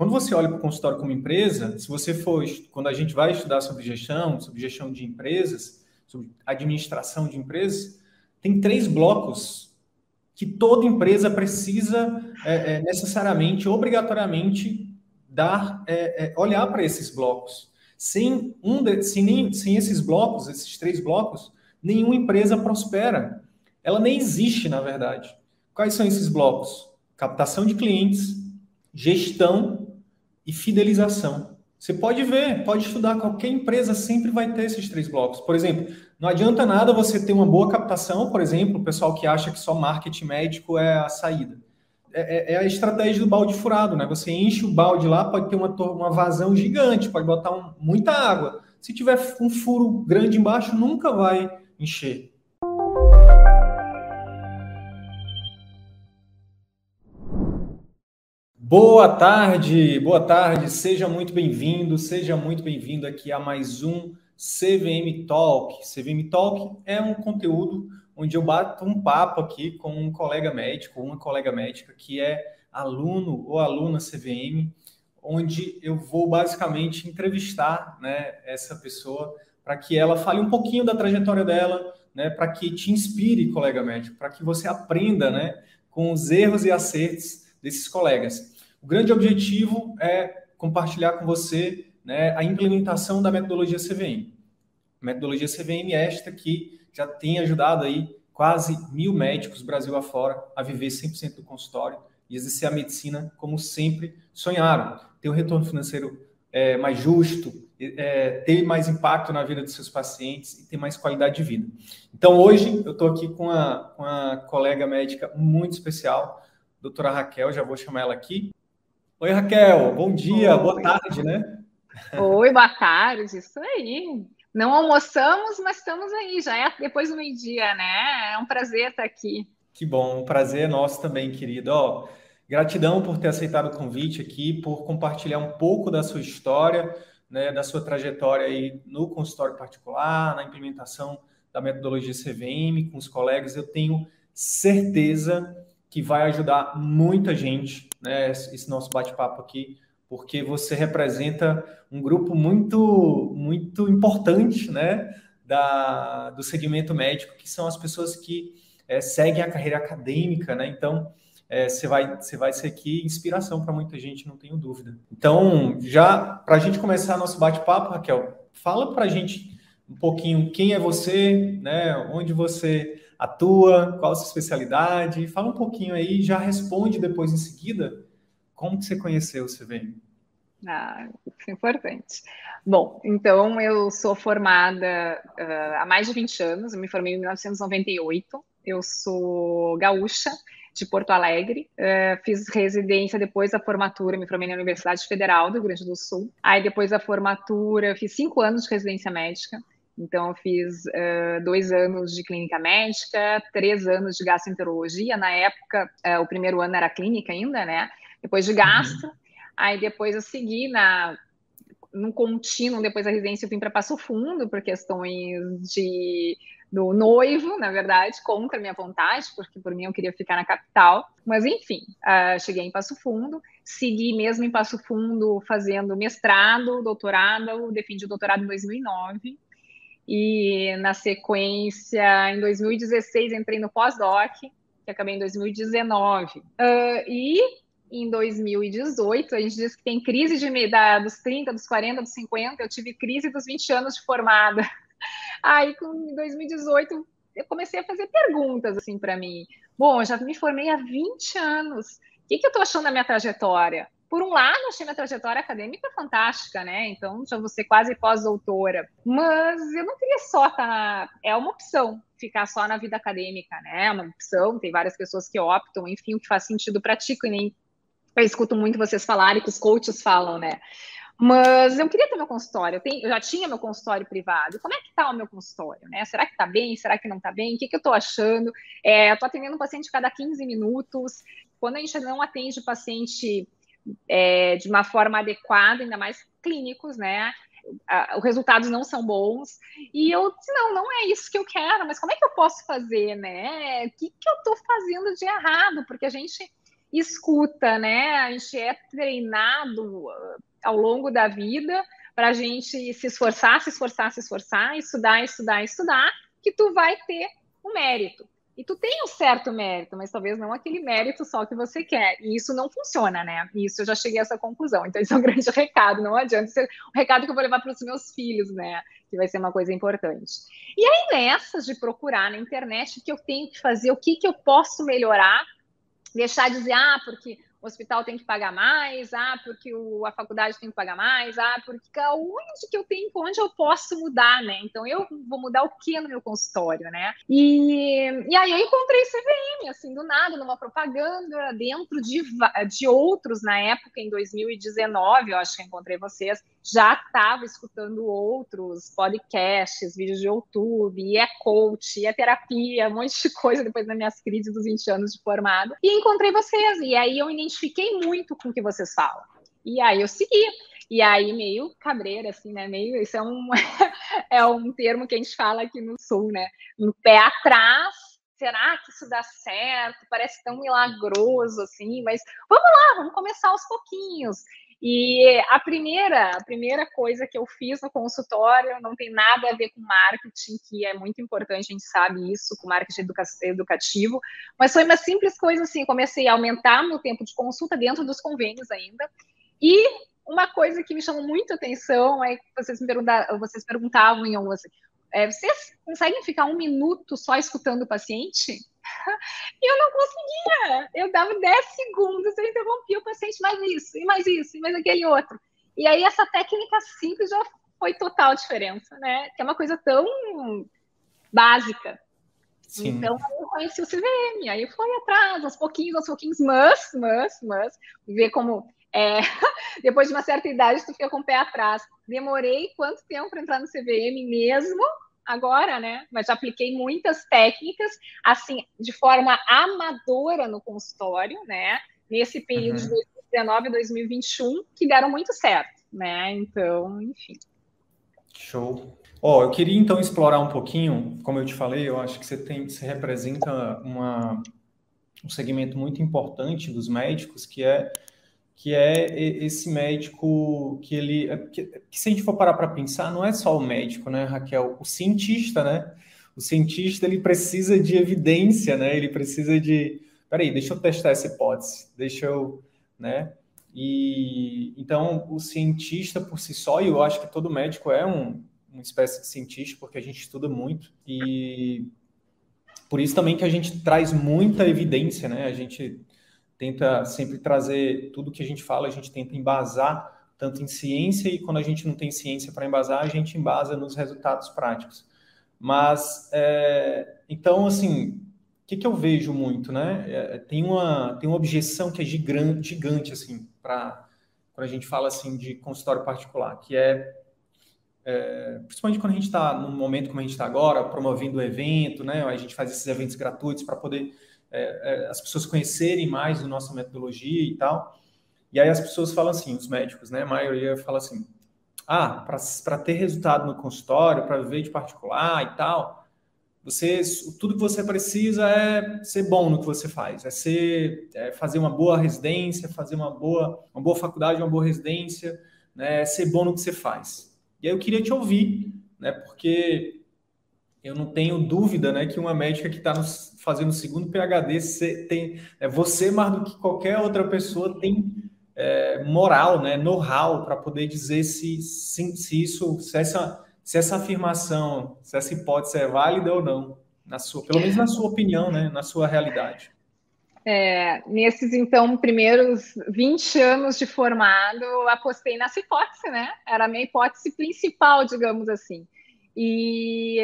Quando você olha para o consultório como empresa, se você for, quando a gente vai estudar sobre gestão, sobre gestão de empresas, sobre administração de empresas, tem três blocos que toda empresa precisa é, é, necessariamente, obrigatoriamente, dar, é, é olhar para esses blocos. Sem, um de, sem, sem esses blocos, esses três blocos, nenhuma empresa prospera. Ela nem existe, na verdade. Quais são esses blocos? Captação de clientes, gestão e fidelização. Você pode ver, pode estudar, qualquer empresa sempre vai ter esses três blocos. Por exemplo, não adianta nada você ter uma boa captação, por exemplo, o pessoal que acha que só marketing médico é a saída. É, é, é a estratégia do balde furado, né? Você enche o balde lá, pode ter uma, uma vazão gigante, pode botar um, muita água. Se tiver um furo grande embaixo, nunca vai encher. Boa tarde, boa tarde, seja muito bem-vindo, seja muito bem-vindo aqui a mais um CVM Talk. CVM Talk é um conteúdo onde eu bato um papo aqui com um colega médico, uma colega médica que é aluno ou aluna CVM, onde eu vou basicamente entrevistar né, essa pessoa para que ela fale um pouquinho da trajetória dela, né, para que te inspire, colega médico, para que você aprenda né, com os erros e acertos desses colegas. O grande objetivo é compartilhar com você né, a implementação da metodologia CVM. Metodologia CVM é esta que já tem ajudado aí quase mil médicos Brasil afora a viver 100% do consultório e exercer a medicina como sempre sonharam. Ter um retorno financeiro é, mais justo, é, ter mais impacto na vida dos seus pacientes e ter mais qualidade de vida. Então, hoje, eu estou aqui com a, com a colega médica muito especial, doutora Raquel, já vou chamar ela aqui. Oi, Raquel, bom dia, Oi. boa tarde, né? Oi, boa tarde, isso aí. Não almoçamos, mas estamos aí, já é depois do meio-dia, né? É um prazer estar aqui. Que bom, um prazer é nosso também, querido. Ó, gratidão por ter aceitado o convite aqui, por compartilhar um pouco da sua história, né, da sua trajetória aí no consultório particular, na implementação da metodologia CVM com os colegas. Eu tenho certeza que vai ajudar muita gente, né, esse nosso bate-papo aqui, porque você representa um grupo muito, muito importante, né, da, do segmento médico, que são as pessoas que é, seguem a carreira acadêmica, né, então é, você, vai, você vai ser aqui inspiração para muita gente, não tenho dúvida. Então, já para a gente começar nosso bate-papo, Raquel, fala para a gente um pouquinho quem é você, né, onde você atua, qual a sua especialidade. Fala um pouquinho aí, já responde depois em seguida como que você conheceu o CVM. Ah, isso é importante. Bom, então eu sou formada uh, há mais de 20 anos, eu me formei em 1998, eu sou gaúcha, de Porto Alegre. Uh, fiz residência depois da formatura, me formei na Universidade Federal do Rio Grande do Sul. Aí, depois da formatura, fiz cinco anos de residência médica. Então, eu fiz uh, dois anos de clínica médica, três anos de gastroenterologia. Na época, uh, o primeiro ano era clínica ainda, né? Depois de gastro. Uhum. Aí, depois eu segui na, no contínuo, depois da residência, eu vim para Passo Fundo, por questões de do noivo, na verdade, contra a minha vontade, porque por mim eu queria ficar na capital. Mas, enfim, uh, cheguei em Passo Fundo, segui mesmo em Passo Fundo fazendo mestrado, doutorado, defendi o doutorado em 2009. E na sequência, em 2016, entrei no pós-doc, que acabei em 2019. Uh, e em 2018. A gente diz que tem crise de, da, dos 30, dos 40, dos 50. Eu tive crise dos 20 anos de formada. Aí, em 2018, eu comecei a fazer perguntas assim para mim. Bom, eu já me formei há 20 anos. O que, que eu estou achando da minha trajetória? Por um lado, achei minha trajetória acadêmica fantástica, né? Então, já ser quase pós-doutora. Mas eu não queria só estar. Tá... É uma opção ficar só na vida acadêmica, né? É uma opção. Tem várias pessoas que optam, enfim, o que faz sentido para ti, que nem eu escuto muito vocês falarem, que os coaches falam, né? Mas eu queria ter meu consultório, eu, tenho, eu já tinha meu consultório privado. Como é que está o meu consultório? Né? Será que está bem? Será que não está bem? O que, que eu estou achando? É, eu estou atendendo um paciente cada 15 minutos. Quando a gente não atende paciente é, de uma forma adequada, ainda mais clínicos, né? os resultados não são bons. E eu disse, não, não é isso que eu quero, mas como é que eu posso fazer, né? O que, que eu estou fazendo de errado? Porque a gente escuta, né? A gente é treinado uh, ao longo da vida para a gente se esforçar, se esforçar, se esforçar, estudar, estudar, estudar, que tu vai ter o mérito. E tu tem um certo mérito, mas talvez não aquele mérito só que você quer. E isso não funciona, né? Isso eu já cheguei a essa conclusão. Então, isso é um grande recado. Não adianta ser um recado que eu vou levar para os meus filhos, né? Que vai ser uma coisa importante. E aí, nessas de procurar na internet o que eu tenho que fazer, o que, que eu posso melhorar deixar de dizer, ah, porque o hospital tem que pagar mais, ah, porque o, a faculdade tem que pagar mais, ah, porque onde que eu tenho, onde eu posso mudar, né? Então eu vou mudar o que no meu consultório, né? E, e aí eu encontrei CVM, assim, do nada, numa propaganda dentro de, de outros na época, em 2019, eu acho que encontrei vocês, já estava escutando outros podcasts, vídeos de YouTube, e é coach, é terapia, um monte de coisa depois das minhas crises dos 20 anos de formado. E encontrei vocês, e aí eu identifiquei muito com o que vocês falam. E aí eu segui. E aí, meio cabreira, assim, né? Meio, isso é um, é um termo que a gente fala aqui no Sul, né? Um pé atrás, será que isso dá certo? Parece tão milagroso, assim, mas vamos lá, vamos começar aos pouquinhos. E a primeira, a primeira coisa que eu fiz no consultório não tem nada a ver com marketing, que é muito importante, a gente sabe isso, com marketing educa educativo, mas foi uma simples coisa assim, comecei a aumentar meu tempo de consulta dentro dos convênios ainda, e uma coisa que me chamou muito atenção é que vocês, me perguntavam, vocês perguntavam em algumas, é, vocês conseguem ficar um minuto só escutando o paciente? E eu não conseguia. Eu dava 10 segundos, eu interrompia o paciente, mais isso, e mais isso, e mais aquele outro. E aí essa técnica simples já foi total diferença, né? Que é uma coisa tão básica. Sim. Então eu conheci o CVM, aí fui atrás, aos pouquinhos, aos pouquinhos, mas, mas, mas, ver como é, depois de uma certa idade tu fica com o pé atrás. Demorei quanto tempo para entrar no CVM mesmo? Agora, né? Mas já apliquei muitas técnicas, assim, de forma amadora no consultório, né? Nesse período uhum. de 2019 a 2021, que deram muito certo, né? Então, enfim. Show. Ó, oh, eu queria então explorar um pouquinho, como eu te falei, eu acho que você tem, você representa uma, um segmento muito importante dos médicos, que é que é esse médico que ele. É que, que se a gente for parar para pensar, não é só o médico, né, Raquel? O cientista, né? O cientista ele precisa de evidência, né? Ele precisa de. Peraí, deixa eu testar essa hipótese, deixa eu. né? E então o cientista por si só, e eu acho que todo médico é um, uma espécie de cientista, porque a gente estuda muito, e por isso também que a gente traz muita evidência, né? A gente tenta sempre trazer tudo que a gente fala, a gente tenta embasar tanto em ciência e quando a gente não tem ciência para embasar, a gente embasa nos resultados práticos. Mas, é, então, assim, o que, que eu vejo muito, né? É, tem, uma, tem uma objeção que é gigante, gigante assim, para quando a gente fala, assim, de consultório particular, que é, é principalmente quando a gente está num momento como a gente está agora, promovendo o evento, né? A gente faz esses eventos gratuitos para poder é, é, as pessoas conhecerem mais a nossa metodologia e tal. E aí as pessoas falam assim, os médicos, né? A maioria fala assim: ah, para ter resultado no consultório, para viver de particular e tal, você, tudo que você precisa é ser bom no que você faz, é ser, é fazer uma boa residência, fazer uma boa, uma boa faculdade, uma boa residência, né? Ser bom no que você faz. E aí eu queria te ouvir, né? Porque eu não tenho dúvida, né, que uma médica que está nos fazendo o segundo PhD, você tem, é, você mais do que qualquer outra pessoa tem é, moral, né, know-how para poder dizer se, se, se, isso, se essa, se essa afirmação, se essa hipótese é válida ou não, na sua, pelo menos na sua opinião, né, na sua realidade. É, nesses, então, primeiros 20 anos de formado, apostei nessa hipótese, né? Era a minha hipótese principal, digamos assim. E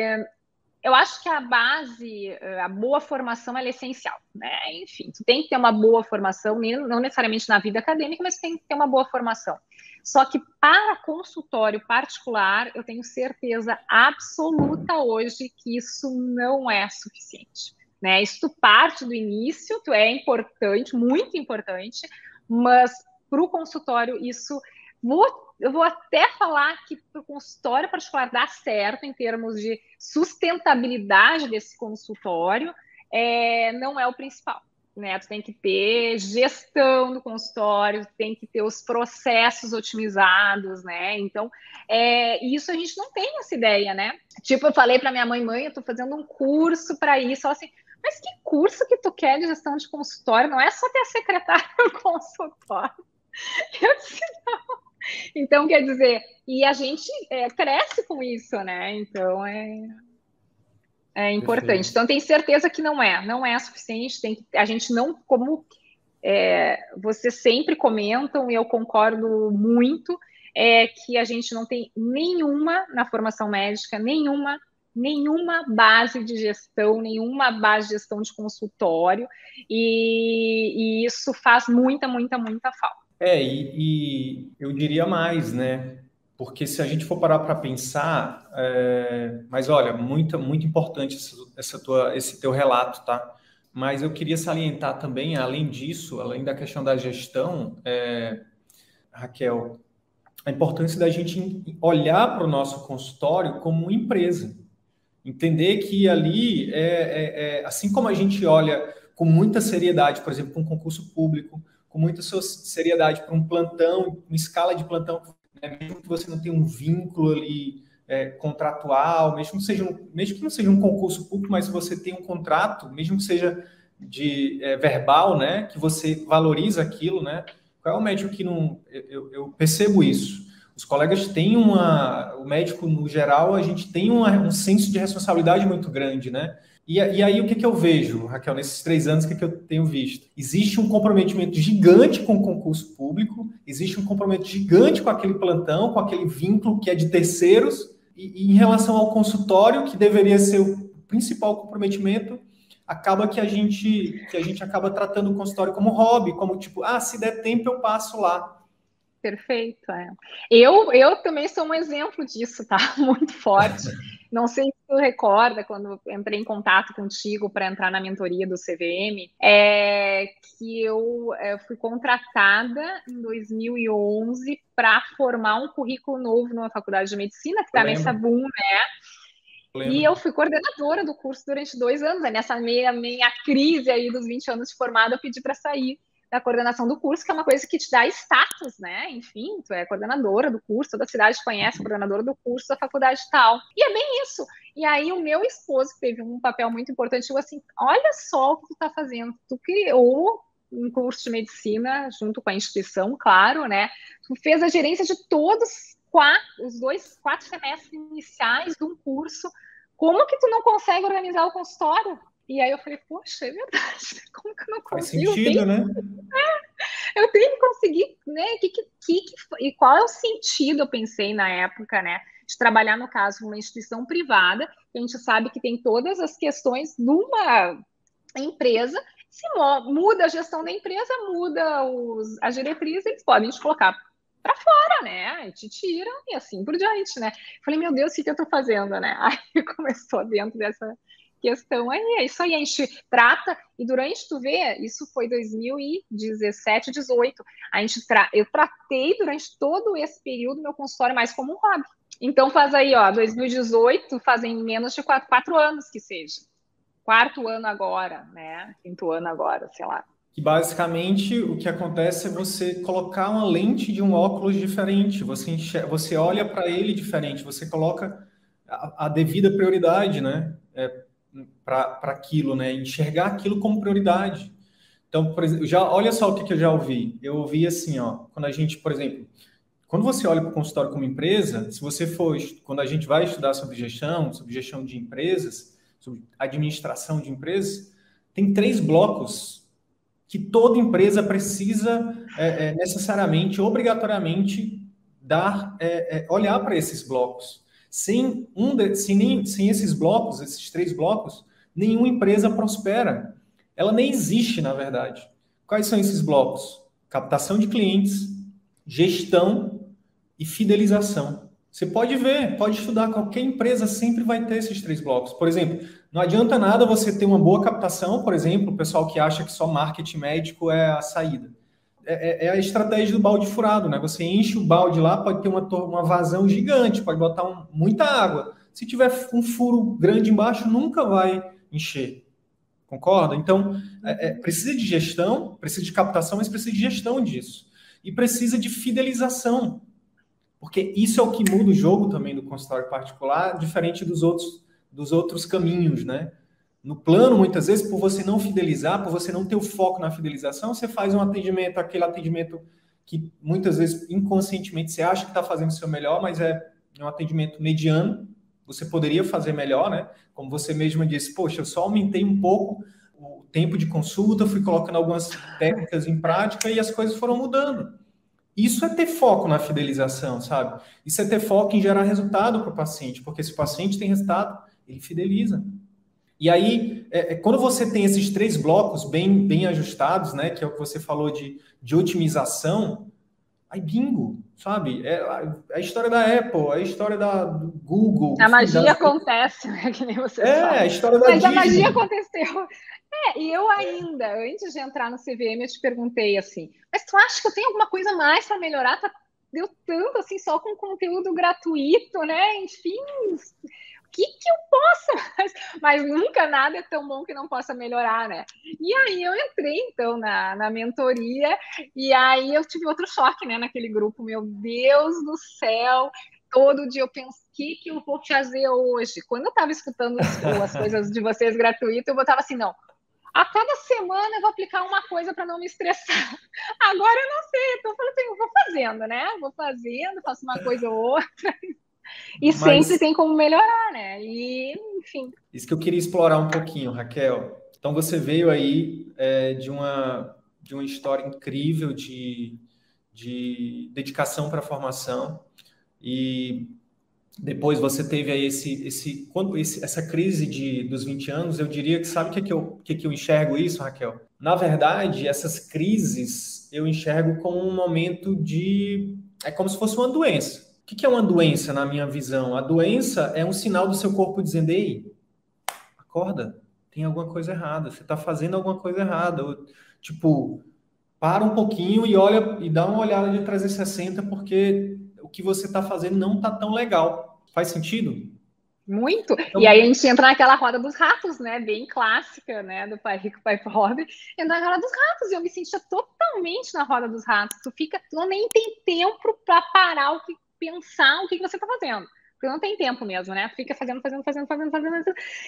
eu acho que a base, a boa formação é essencial, né? Enfim, tu tem que ter uma boa formação, não necessariamente na vida acadêmica, mas tem que ter uma boa formação. Só que para consultório particular, eu tenho certeza absoluta hoje que isso não é suficiente. Né? Isso parte do início, tu é importante, muito importante, mas para o consultório isso vou, eu vou até falar que para o consultório particular dar certo em termos de sustentabilidade desse consultório é, não é o principal. Né? Tu tem que ter gestão do consultório, tem que ter os processos otimizados, né? Então, é, isso a gente não tem essa ideia, né? Tipo, eu falei para minha mãe, mãe, eu estou fazendo um curso para isso, assim, mas que curso que tu quer de gestão de consultório? Não é só ter a secretária no consultório. Eu disse, não. Então, quer dizer, e a gente é, cresce com isso, né? Então, é, é importante. Perfeito. Então, tenho certeza que não é, não é suficiente. Tem que, a gente não, como é, vocês sempre comentam, e eu concordo muito, é que a gente não tem nenhuma na formação médica, nenhuma nenhuma base de gestão, nenhuma base de gestão de consultório, e, e isso faz muita, muita, muita falta. É, e, e, eu diria mais, né? Porque se a gente for parar para pensar, é... mas olha, muito, muito importante essa, essa tua, esse teu relato, tá? Mas eu queria salientar também, além disso, além da questão da gestão, é... Raquel, a importância da gente olhar para o nosso consultório como uma empresa. Entender que ali, é, é, é, assim como a gente olha com muita seriedade, por exemplo, para um concurso público, com muita seriedade para um plantão, uma escala de plantão, né, mesmo que você não tenha um vínculo ali é, contratual, mesmo que, seja um, mesmo que não seja um concurso público, mas você tem um contrato, mesmo que seja de é, verbal, né, que você valoriza aquilo, né? Qual é o médico que não? Eu, eu percebo isso os colegas têm uma. O médico, no geral, a gente tem uma, um senso de responsabilidade muito grande, né? E, e aí, o que, que eu vejo, Raquel, nesses três anos, o que, que eu tenho visto? Existe um comprometimento gigante com o concurso público, existe um comprometimento gigante com aquele plantão, com aquele vínculo que é de terceiros, e, e em relação ao consultório, que deveria ser o principal comprometimento, acaba que a gente que a gente acaba tratando o consultório como hobby, como tipo, ah, se der tempo eu passo lá. Perfeito. É. Eu, eu também sou um exemplo disso, tá? Muito forte. Não sei se tu recorda quando entrei em contato contigo para entrar na mentoria do CVM, é que eu é, fui contratada em 2011 para formar um currículo novo numa faculdade de medicina que está nessa boom, né? E eu fui coordenadora do curso durante dois anos. Nessa meia, meia crise aí dos 20 anos de formada, eu pedi para sair da coordenação do curso, que é uma coisa que te dá status, né? Enfim, tu é coordenadora do curso, toda cidade conhece a coordenadora do curso da faculdade tal. E é bem isso. E aí o meu esposo, teve um papel muito importante, falou assim, olha só o que tu tá fazendo. Tu criou um curso de medicina junto com a instituição, claro, né? Tu fez a gerência de todos quatro, os dois, quatro semestres iniciais de um curso. Como que tu não consegue organizar o consultório? E aí eu falei, poxa, é verdade, como que eu não consigo? Faz sentido, né? É, eu tenho que conseguir, né? Que, que, que, e qual é o sentido, eu pensei na época, né? De trabalhar, no caso, numa instituição privada, que a gente sabe que tem todas as questões numa empresa, se muda a gestão da empresa, muda os, as diretrizes, eles podem te colocar para fora, né? Te tiram e assim por diante, né? Falei, meu Deus, o que eu tô fazendo, né? Aí começou dentro dessa questão aí. É isso aí, a gente trata, e durante, tu vê, isso foi 2017, 18, a gente tra eu tratei durante todo esse período meu consultório mais como um hobby. Então faz aí, ó, 2018, fazem menos de quatro, quatro anos que seja. Quarto ano agora, né? Quinto ano agora, sei lá. Que basicamente o que acontece é você colocar uma lente de um óculos diferente, você, enxerga, você olha para ele diferente, você coloca a, a devida prioridade, né? É, para aquilo, né? Enxergar aquilo como prioridade. Então, por exemplo, já olha só o que, que eu já ouvi. Eu ouvi assim, ó, quando a gente, por exemplo, quando você olha para o consultório como empresa, se você for, quando a gente vai estudar sobre gestão, sobre gestão de empresas, sobre administração de empresas, tem três blocos que toda empresa precisa é, é, necessariamente, obrigatoriamente, dar, é, é olhar para esses blocos. Sem, um de, sem, nem, sem esses blocos, esses três blocos, nenhuma empresa prospera. Ela nem existe, na verdade. Quais são esses blocos? Captação de clientes, gestão e fidelização. Você pode ver, pode estudar, qualquer empresa sempre vai ter esses três blocos. Por exemplo, não adianta nada você ter uma boa captação, por exemplo, o pessoal que acha que só marketing médico é a saída. É, é, é a estratégia do balde furado, né? Você enche o balde lá, pode ter uma, uma vazão gigante, pode botar um, muita água. Se tiver um furo grande embaixo, nunca vai encher. Concorda? Então, é, é, precisa de gestão, precisa de captação, mas precisa de gestão disso. E precisa de fidelização. Porque isso é o que muda o jogo também do consultório particular, diferente dos outros, dos outros caminhos, né? No plano, muitas vezes, por você não fidelizar, por você não ter o foco na fidelização, você faz um atendimento, aquele atendimento que muitas vezes inconscientemente você acha que está fazendo o seu melhor, mas é um atendimento mediano, você poderia fazer melhor, né? Como você mesma disse, poxa, eu só aumentei um pouco o tempo de consulta, fui colocando algumas técnicas em prática e as coisas foram mudando. Isso é ter foco na fidelização, sabe? Isso é ter foco em gerar resultado para o paciente, porque se o paciente tem resultado, ele fideliza. E aí, é, é, quando você tem esses três blocos bem, bem ajustados, né, que é o que você falou de, de otimização, aí bingo, sabe? É a, história da Apple, a história da do Google. A magia das... acontece, né? Que nem você É, fala. a história da Mas Disney. a magia aconteceu. É, e eu ainda, antes de entrar no CVM, eu te perguntei assim, mas tu acha que eu tenho alguma coisa mais para melhorar? Tá, deu tanto assim, só com conteúdo gratuito, né? Enfim, que, que eu possa, mas, mas, nunca nada é tão bom que não possa melhorar, né? E aí eu entrei, então, na, na mentoria, e aí eu tive outro choque, né, naquele grupo, meu Deus do céu, todo dia eu penso, o que, que eu vou fazer hoje? Quando eu estava escutando as coisas de vocês gratuito, eu botava assim, não, a cada semana eu vou aplicar uma coisa para não me estressar. Agora eu não sei, então eu falei assim, eu vou fazendo, né? Vou fazendo, faço uma coisa ou outra. Mas... sempre tem como melhorar, né? E, enfim. Isso que eu queria explorar um pouquinho, Raquel. Então você veio aí é, de, uma, de uma história incrível de, de dedicação para a formação e depois você teve aí esse, esse, quando, esse, essa crise de, dos 20 anos, eu diria que sabe o que, que, eu, que, que eu enxergo isso, Raquel? Na verdade, essas crises eu enxergo como um momento de. É como se fosse uma doença. O que é uma doença na minha visão? A doença é um sinal do seu corpo dizendo: ei, acorda, tem alguma coisa errada, você está fazendo alguma coisa errada. Ou, tipo, para um pouquinho e olha e dá uma olhada de 360, porque o que você está fazendo não está tão legal. Faz sentido? Muito. Então, e aí a gente entra naquela roda dos ratos, né? Bem clássica, né? Do pai rico, pai pobre. Entra na roda dos ratos. E eu me sentia totalmente na roda dos ratos. Tu fica, tu nem tem tempo para parar o que pensar o que, que você está fazendo. Porque não tem tempo mesmo, né? Fica fazendo, fazendo, fazendo, fazendo, fazendo,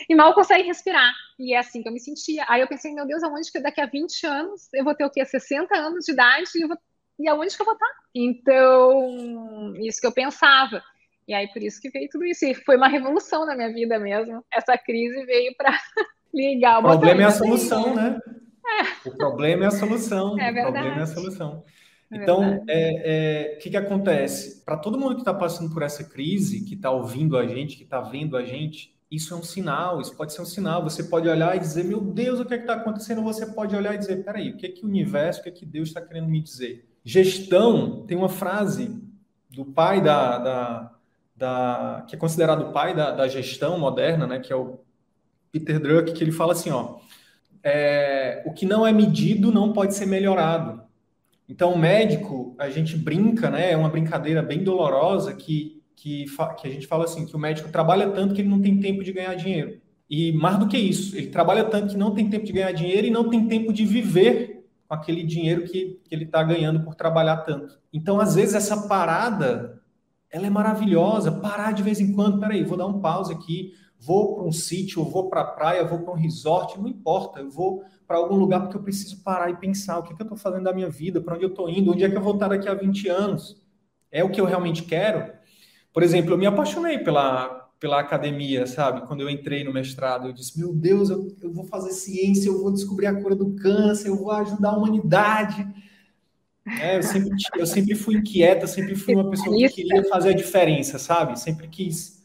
e mal consegue respirar. E é assim que eu me sentia. Aí eu pensei, meu Deus, aonde que daqui a 20 anos eu vou ter o quê? 60 anos de idade e, eu vou... e aonde que eu vou estar? Então, isso que eu pensava. E aí, por isso que veio tudo isso. E foi uma revolução na minha vida mesmo. Essa crise veio para ligar o O problema é a solução, né? É. O problema é a solução. É verdade. O problema é a solução. É então, o é, é, que, que acontece? Para todo mundo que está passando por essa crise, que está ouvindo a gente, que está vendo a gente, isso é um sinal, isso pode ser um sinal. Você pode olhar e dizer, meu Deus, o que é está acontecendo? Você pode olhar e dizer, peraí, o que é que o universo, o que é que Deus está querendo me dizer? Gestão, tem uma frase do pai da, da, da que é considerado o pai da, da, gestão moderna, né, que é o Peter Drucker, que ele fala assim, ó, é, o que não é medido não pode ser melhorado. Então, o médico, a gente brinca, né? É uma brincadeira bem dolorosa que, que, que a gente fala assim, que o médico trabalha tanto que ele não tem tempo de ganhar dinheiro. E mais do que isso, ele trabalha tanto que não tem tempo de ganhar dinheiro e não tem tempo de viver com aquele dinheiro que, que ele está ganhando por trabalhar tanto. Então, às vezes, essa parada, ela é maravilhosa. Parar de vez em quando, peraí, vou dar um pause aqui, vou para um sítio, vou para a praia, vou para um resort, não importa, eu vou para algum lugar porque eu preciso parar e pensar o que, que eu estou fazendo da minha vida, para onde eu estou indo, onde é que eu vou estar daqui a 20 anos. É o que eu realmente quero? Por exemplo, eu me apaixonei pela, pela academia, sabe? Quando eu entrei no mestrado, eu disse: Meu Deus, eu, eu vou fazer ciência, eu vou descobrir a cura do câncer, eu vou ajudar a humanidade. É, eu, sempre, eu sempre fui inquieta, sempre fui uma pessoa que queria fazer a diferença, sabe? Sempre quis,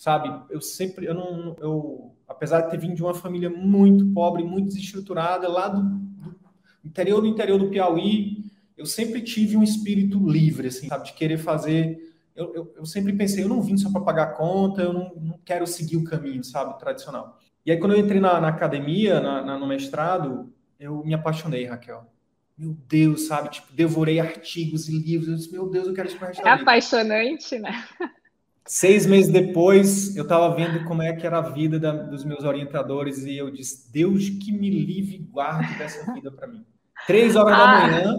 sabe? Eu sempre, eu não, eu, apesar de ter vindo de uma família muito pobre, muito desestruturada, lá do, do interior do interior do Piauí, eu sempre tive um espírito livre, assim, sabe? De querer fazer. Eu, eu, eu sempre pensei, eu não vim só para pagar conta, eu não, não, quero seguir o caminho, sabe? Tradicional. E aí, quando eu entrei na, na academia, na, na, no mestrado, eu me apaixonei, Raquel meu Deus, sabe? Tipo, devorei artigos e livros. Eu disse, meu Deus, eu quero para É apaixonante, né? Seis meses depois, eu estava vendo como é que era a vida da, dos meus orientadores e eu disse, Deus que me livre e guarde dessa vida para mim. Três horas ah. da manhã,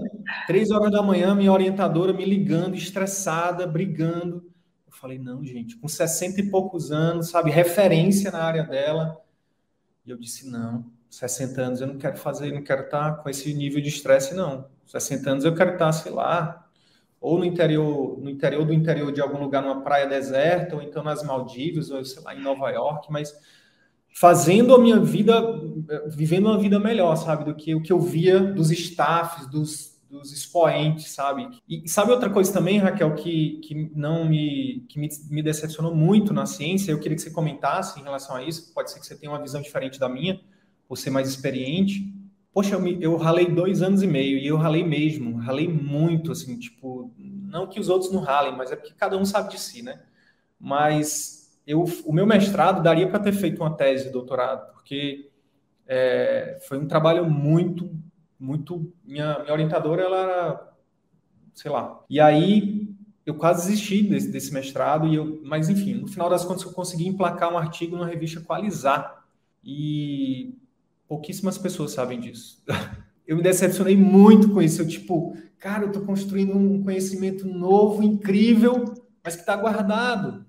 três horas da manhã, minha orientadora me ligando, estressada, brigando. Eu falei, não, gente, com 60 e poucos anos, sabe, referência na área dela. E eu disse, não, 60 anos eu não quero fazer, não quero estar com esse nível de estresse, não. 60 anos eu quero estar, sei lá, ou no interior, no interior do interior de algum lugar, numa praia deserta, ou então nas Maldivas, ou sei lá, em Nova York, mas fazendo a minha vida, vivendo uma vida melhor, sabe, do que o que eu via dos staffs, dos, dos expoentes, sabe? E sabe outra coisa também, Raquel, que, que não me, que me, me decepcionou muito na ciência, eu queria que você comentasse em relação a isso, pode ser que você tenha uma visão diferente da minha, por ser mais experiente. Poxa, eu, me, eu ralei dois anos e meio e eu ralei mesmo, ralei muito, assim, tipo, não que os outros não ralem, mas é porque cada um sabe de si, né? Mas eu, o meu mestrado daria para ter feito uma tese de doutorado, porque é, foi um trabalho muito, muito. Minha, minha orientadora, ela era, sei lá. E aí eu quase desisti desse, desse mestrado, e eu, mas enfim, no final das contas eu consegui emplacar um artigo numa revista Qualizar. E Pouquíssimas pessoas sabem disso. Eu me decepcionei muito com isso. Eu, tipo, cara, eu estou construindo um conhecimento novo, incrível, mas que está guardado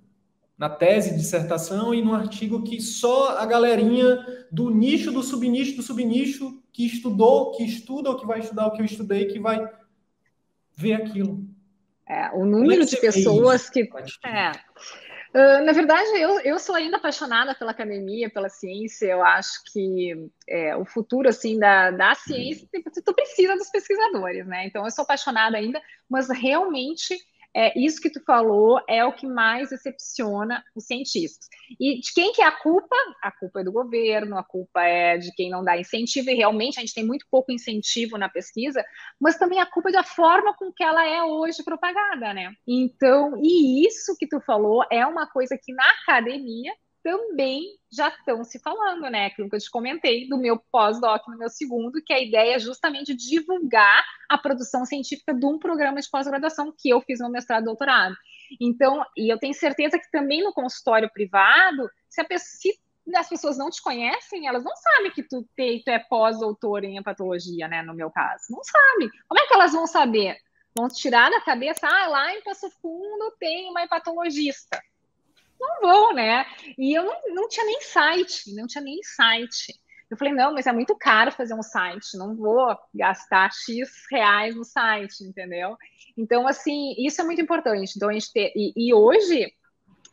na tese, de dissertação e no artigo que só a galerinha do nicho, do subnicho, do subnicho que estudou, que estuda ou que vai estudar o que eu estudei, que vai ver aquilo. É, o número de pessoas que. É, Uh, na verdade, eu, eu sou ainda apaixonada pela academia, pela ciência. Eu acho que é, o futuro assim da, da ciência, tu precisa dos pesquisadores, né? Então, eu sou apaixonada ainda, mas realmente é, isso que tu falou é o que mais decepciona os cientistas. E de quem que é a culpa? A culpa é do governo, a culpa é de quem não dá incentivo, e realmente a gente tem muito pouco incentivo na pesquisa, mas também a culpa é da forma com que ela é hoje propagada, né? Então, e isso que tu falou é uma coisa que na academia também já estão se falando, né? Aquilo que eu te comentei do meu pós-doc no meu segundo, que a ideia é justamente divulgar a produção científica de um programa de pós-graduação que eu fiz no mestrado e doutorado. Então, e eu tenho certeza que também no consultório privado, se, a, se as pessoas não te conhecem, elas não sabem que tu, te, tu é pós-doutor em hepatologia, né? No meu caso. Não sabem. Como é que elas vão saber? Vão tirar da cabeça, ah, lá em Passo Fundo tem uma hepatologista não vão, né? E eu não, não tinha nem site, não tinha nem site. Eu falei, não, mas é muito caro fazer um site, não vou gastar X reais no site, entendeu? Então, assim, isso é muito importante. Então, a gente ter, e, e hoje,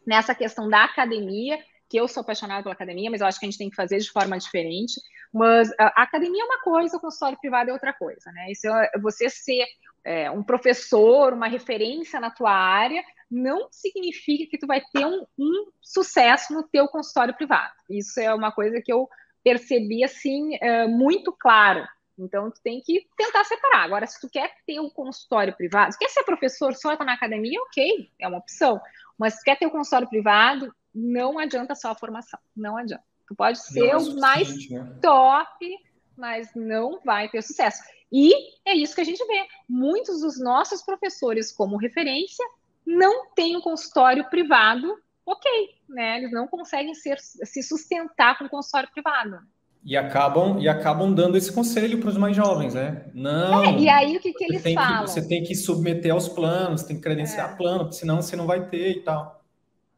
nessa questão da academia, que eu sou apaixonada pela academia, mas eu acho que a gente tem que fazer de forma diferente. Mas a academia é uma coisa, o consultório privado é outra coisa, né? Isso é você ser é, um professor, uma referência na tua área, não significa que tu vai ter um, um, sucesso no teu consultório privado. Isso é uma coisa que eu percebi assim é, muito claro. Então tu tem que tentar separar. Agora, se tu quer ter um consultório privado, se quer ser professor só na academia, ok, é uma opção. Mas se quer ter um consultório privado, não adianta só a formação, não adianta. Tu pode ser é o mais né? top, mas não vai ter sucesso. E é isso que a gente vê. Muitos dos nossos professores, como referência, não têm um consultório privado, ok, né? Eles não conseguem ser, se sustentar com um consultório privado. E acabam, e acabam dando esse conselho para os mais jovens, né? Não. É, e aí o que, que eles falam? Que, você tem que submeter aos planos, tem que credenciar é. plano, senão você não vai ter e tal.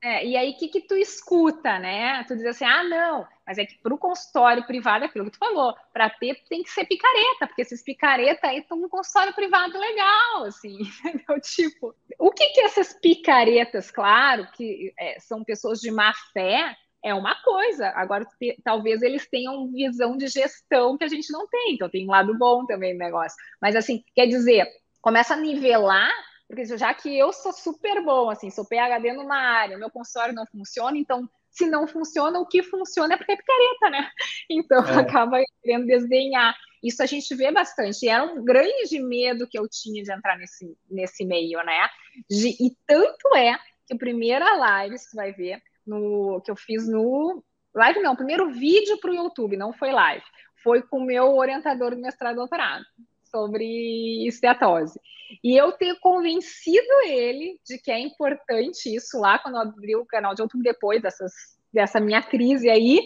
É, e aí, o que, que tu escuta, né? Tu diz assim, ah, não, mas é que para o consultório privado, é aquilo que tu falou, para ter tem que ser picareta, porque esses picareta aí estão no consultório privado legal, assim, entendeu? Tipo, o que que essas picaretas, claro, que é, são pessoas de má fé, é uma coisa. Agora, talvez eles tenham visão de gestão que a gente não tem, então tem um lado bom também no negócio. Mas, assim, quer dizer, começa a nivelar porque já que eu sou super bom, assim, sou PHD numa área, meu consultório não funciona, então se não funciona, o que funciona é porque é picareta, né? Então é. acaba querendo desdenhar. Isso a gente vê bastante. E era um grande medo que eu tinha de entrar nesse, nesse meio, né? De, e tanto é que a primeira live, você vai ver, no, que eu fiz no. Live não, primeiro vídeo para o YouTube, não foi live. Foi com o meu orientador do mestrado e doutorado sobre esteatose. E eu ter convencido ele de que é importante isso lá, quando eu abri o canal de outubro, depois dessas, dessa minha crise aí,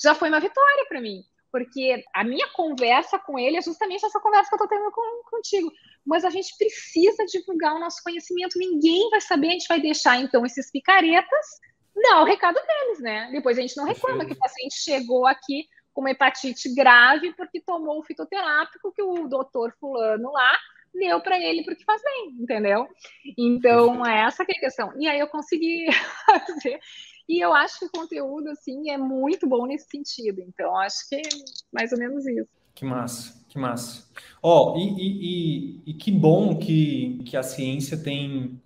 já foi uma vitória para mim. Porque a minha conversa com ele é justamente essa conversa que eu estou tendo com, contigo. Mas a gente precisa divulgar o nosso conhecimento, ninguém vai saber, a gente vai deixar então esses picaretas dar o recado deles, né? Depois a gente não reclama que o paciente chegou aqui com uma hepatite grave porque tomou o fitoterápico que o doutor fulano lá deu para ele porque faz bem, entendeu? Então, é essa que é a questão. E aí eu consegui fazer. E eu acho que o conteúdo, assim, é muito bom nesse sentido. Então, acho que é mais ou menos isso. Que massa, que massa. Ó, oh, e, e, e, e, que bom que, que a ciência tem,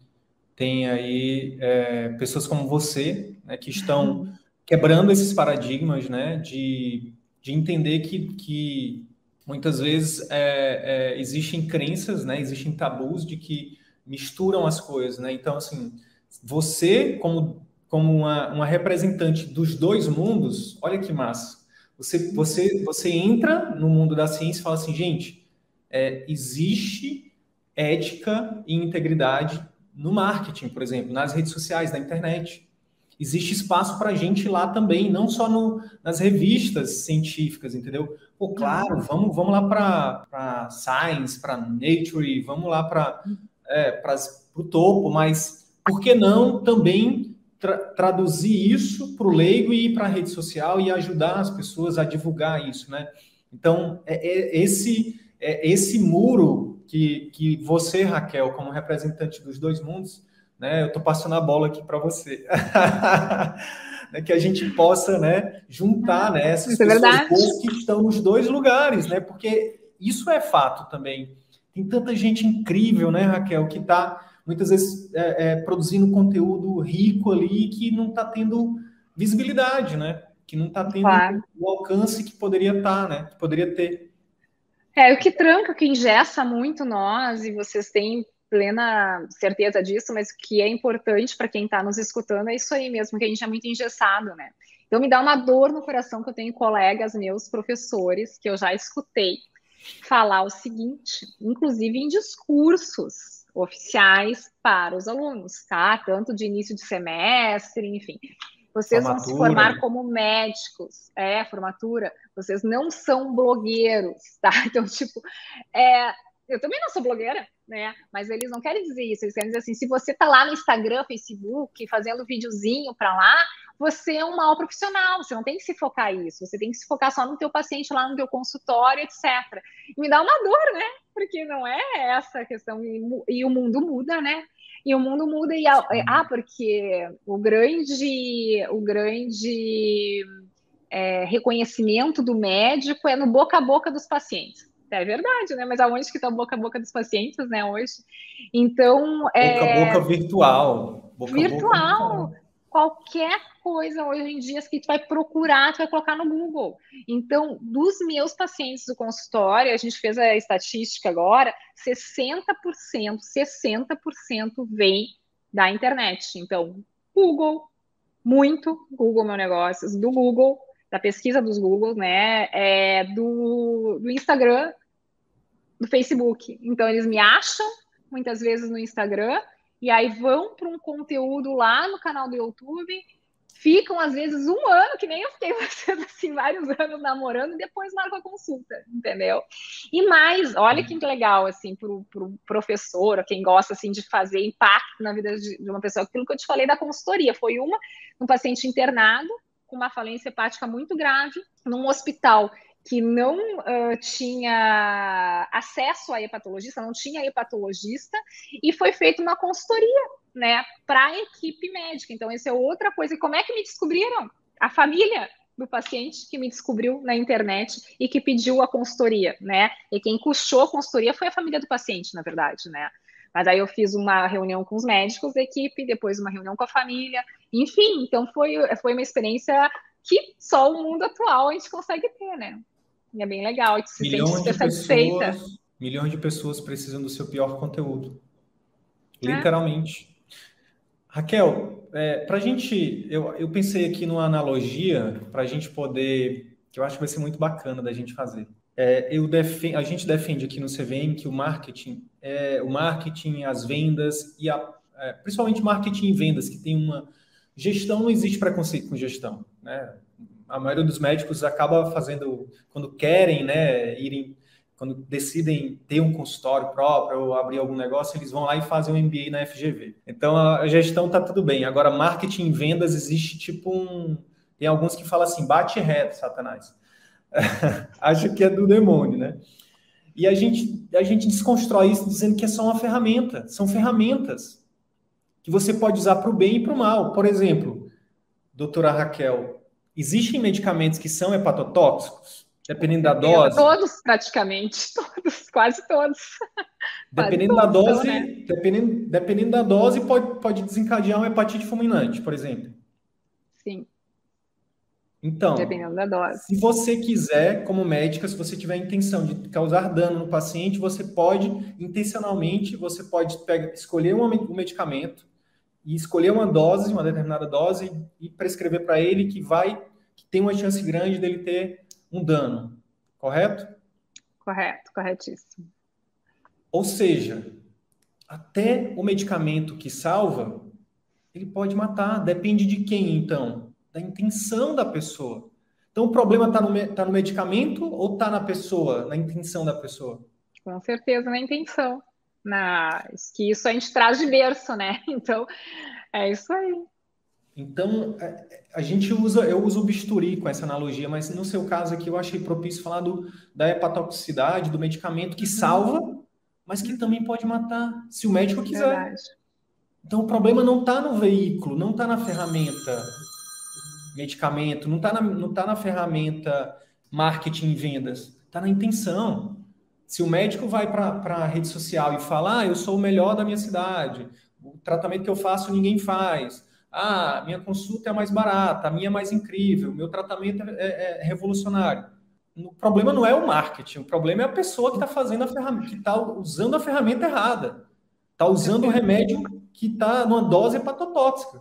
tem aí é, pessoas como você, né, que estão quebrando esses paradigmas, né, de de entender que, que muitas vezes é, é, existem crenças, né, existem tabus de que misturam as coisas, né? Então, assim, você como como uma, uma representante dos dois mundos, olha que massa. Você você você entra no mundo da ciência e fala assim, gente, é, existe ética e integridade no marketing, por exemplo, nas redes sociais, na internet existe espaço para a gente lá também, não só no, nas revistas científicas, entendeu? Pô, claro, vamos, vamos lá para Science, para Nature, vamos lá para é, o topo, mas por que não também tra traduzir isso para o leigo e ir para a rede social e ajudar as pessoas a divulgar isso, né? Então, é, é esse, é esse muro que, que você, Raquel, como representante dos dois mundos, né? Eu estou passando a bola aqui para você. né, que a gente possa né, juntar né, essas isso é pessoas é que estão nos dois lugares, né? Porque isso é fato também. Tem tanta gente incrível, né, Raquel, que está muitas vezes é, é, produzindo conteúdo rico ali que não está tendo visibilidade, né? Que não está tendo claro. o alcance que poderia estar, tá, né? Que poderia ter. É, o que tranca, o que ingessa muito nós, e vocês têm plena certeza disso, mas o que é importante para quem está nos escutando é isso aí mesmo, que a gente é muito engessado, né? Então me dá uma dor no coração que eu tenho colegas meus, professores, que eu já escutei falar o seguinte, inclusive em discursos oficiais para os alunos, tá? Tanto de início de semestre, enfim. Vocês formatura. vão se formar como médicos, é, formatura. Vocês não são blogueiros, tá? Então, tipo, é, eu também não sou blogueira, né? Mas eles não querem dizer isso, eles querem dizer assim, se você tá lá no Instagram, Facebook, fazendo videozinho para lá, você é um mau profissional, você não tem que se focar nisso, você tem que se focar só no teu paciente lá no teu consultório, etc. E me dá uma dor, né? Porque não é essa a questão, e, o mundo muda, né? E o mundo muda e ah, porque o grande, o grande é, reconhecimento do médico é no boca a boca dos pacientes. É verdade, né? Mas aonde que está boca a boca dos pacientes, né, hoje? Então, boca é... a boca virtual. Boca virtual. Boca Qualquer coisa hoje em dia que tu vai procurar, tu vai colocar no Google. Então, dos meus pacientes do consultório, a gente fez a estatística agora, 60%, 60% vem da internet. Então, Google, muito Google Meu Negócios, do Google, da pesquisa dos Google, né? É, do, do Instagram, do Facebook. Então, eles me acham muitas vezes no Instagram e aí vão para um conteúdo lá no canal do YouTube, ficam, às vezes, um ano, que nem eu fiquei assim, vários anos namorando, e depois marcam a consulta, entendeu? E mais, olha que legal, assim, para o pro professor, quem gosta, assim, de fazer impacto na vida de, de uma pessoa, aquilo que eu te falei da consultoria, foi uma, um paciente internado, com uma falência hepática muito grave, num hospital que não uh, tinha acesso a hepatologista, não tinha hepatologista, e foi feita uma consultoria, né, para a equipe médica. Então, essa é outra coisa. E como é que me descobriram? A família do paciente que me descobriu na internet e que pediu a consultoria, né? E quem custou a consultoria foi a família do paciente, na verdade, né? Mas aí eu fiz uma reunião com os médicos da equipe, depois uma reunião com a família, enfim, então foi, foi uma experiência que só o mundo atual a gente consegue ter, né? E é bem legal, que se milhões sente super satisfeita. Milhões de pessoas precisam do seu pior conteúdo. É. Literalmente. Raquel, é, para a gente, eu, eu pensei aqui numa analogia para a gente poder, que eu acho que vai ser muito bacana da gente fazer. É, eu defend, a gente defende aqui no CVM que o marketing, é, o marketing, as vendas e a, é, principalmente marketing e vendas, que tem uma gestão, não existe preconceito com gestão, né? a maioria dos médicos acaba fazendo, quando querem, né, irem, quando decidem ter um consultório próprio ou abrir algum negócio, eles vão lá e fazem um MBA na FGV. Então a gestão tá tudo bem. Agora, marketing e vendas existe tipo um. Tem alguns que falam assim, bate reto, Satanás. Acho que é do demônio, né? E a gente, a gente desconstrói isso dizendo que é só uma ferramenta. São ferramentas que você pode usar para o bem e para o mal. Por exemplo, doutora Raquel, Existem medicamentos que são hepatotóxicos, dependendo da dose? Todos, praticamente, todos, quase todos. Dependendo quase da todos dose, né? dependendo, dependendo da dose, pode, pode desencadear uma hepatite fulminante, por exemplo. Sim. Então, dependendo da dose. se você quiser, como médica, se você tiver a intenção de causar dano no paciente, você pode, intencionalmente, você pode pegar, escolher um medicamento e escolher uma dose, uma determinada dose, e prescrever para ele que vai, que tem uma chance grande dele ter um dano, correto? Correto, corretíssimo. Ou seja, até o medicamento que salva, ele pode matar. Depende de quem, então? Da intenção da pessoa. Então, o problema está no, tá no medicamento ou está na pessoa, na intenção da pessoa? Com certeza, na intenção na que isso a gente traz de berço, né? Então, é isso aí. Então, é, a gente usa, eu uso o bisturi com essa analogia, mas no seu caso aqui eu achei propício falar do, da hepatotoxicidade, do medicamento que uhum. salva, mas que também pode matar, se o médico quiser. Verdade. Então, o problema não está no veículo, não está na ferramenta medicamento, não está na, não tá na ferramenta marketing e vendas, está na intenção. Se o médico vai para a rede social e fala, ah, eu sou o melhor da minha cidade, o tratamento que eu faço ninguém faz, ah, minha consulta é mais barata, a minha é mais incrível, meu tratamento é, é, é revolucionário. O problema não é o marketing, o problema é a pessoa que está fazendo a ferramenta, que está usando a ferramenta errada, está usando o remédio que está numa dose hepatotóxica.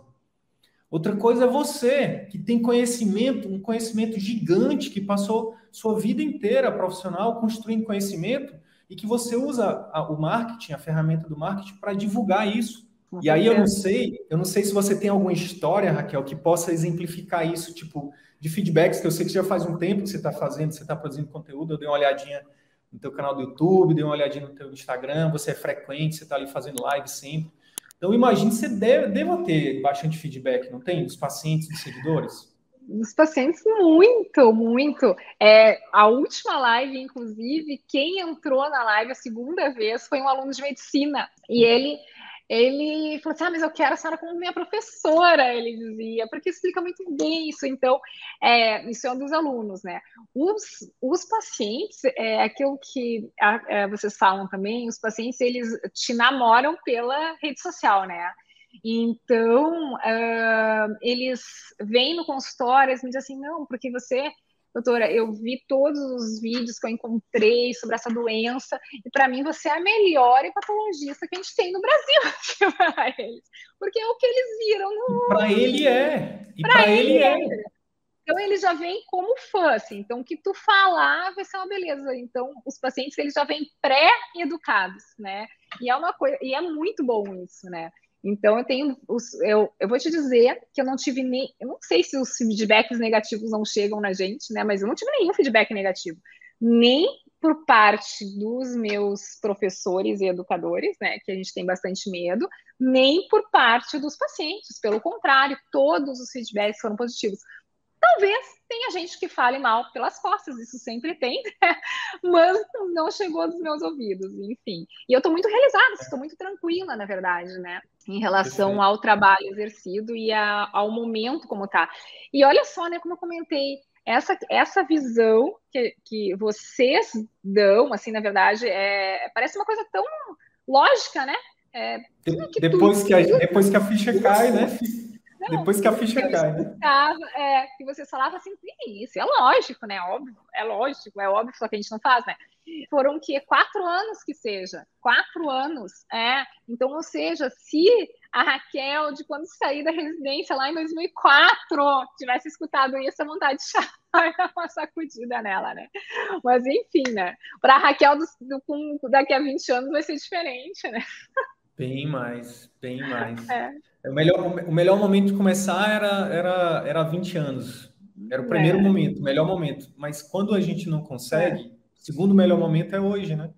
Outra coisa é você, que tem conhecimento, um conhecimento gigante, que passou sua vida inteira profissional construindo conhecimento e que você usa a, o marketing, a ferramenta do marketing, para divulgar isso. e aí eu não sei, eu não sei se você tem alguma história, Raquel, que possa exemplificar isso, tipo, de feedbacks, que eu sei que já faz um tempo que você está fazendo, você está produzindo conteúdo, eu dei uma olhadinha no teu canal do YouTube, dei uma olhadinha no teu Instagram, você é frequente, você está ali fazendo live sempre. Então, imagine que você deve, deva ter bastante feedback, não tem? Dos pacientes, dos seguidores? Dos pacientes, muito, muito. É, a última live, inclusive, quem entrou na live a segunda vez foi um aluno de medicina. E ele ele falou assim: Ah, mas eu quero a senhora como minha professora, ele dizia, porque explica muito bem isso. Então, é, isso é um dos alunos, né? Os, os pacientes, é aquilo que é, vocês falam também, os pacientes, eles te namoram pela rede social, né? Então, uh, eles vêm no consultório e me dizem assim: não, porque você doutora, eu vi todos os vídeos que eu encontrei sobre essa doença, e para mim você é a melhor hepatologista que a gente tem no Brasil, para eles. Porque é o que eles viram no. Para ele é. Para ele, ele é. é. Então ele já vem como fã, assim. Então o que tu falar vai ser uma beleza. Então os pacientes eles já vêm pré-educados, né? E é uma coisa, e é muito bom isso, né? Então eu tenho os, eu, eu vou te dizer que eu não tive nem, eu não sei se os feedbacks negativos não chegam na gente, né? Mas eu não tive nenhum feedback negativo, nem por parte dos meus professores e educadores, né, que a gente tem bastante medo, nem por parte dos pacientes. Pelo contrário, todos os feedbacks foram positivos. Talvez tenha gente que fale mal pelas costas, isso sempre tem, né? mas não chegou aos meus ouvidos, enfim. E eu estou muito realizada, estou muito tranquila, na verdade, né? Em relação ao trabalho exercido e a, ao momento como está. E olha só, né, como eu comentei, essa, essa visão que, que vocês dão, assim, na verdade, é, parece uma coisa tão lógica, né? É, que depois, tudo, que a, depois que a ficha cai, né? Não, Depois que a ficha cai, né? É, que você falava assim, isso é lógico, né? Óbvio, é lógico, é óbvio, só que a gente não faz, né? Foram que quatro anos que seja, quatro anos, é. Então, ou seja, se a Raquel, de quando saí da residência lá em 2004, tivesse escutado isso, a vontade de chamar uma sacudida nela, né? Mas enfim, né? Para a Raquel do, do, daqui a 20 anos vai ser diferente, né? Bem mais, bem mais. É. O, melhor, o melhor momento de começar era, era, era 20 anos. Era o primeiro é. momento, o melhor momento. Mas quando a gente não consegue, é. segundo melhor momento é hoje, né?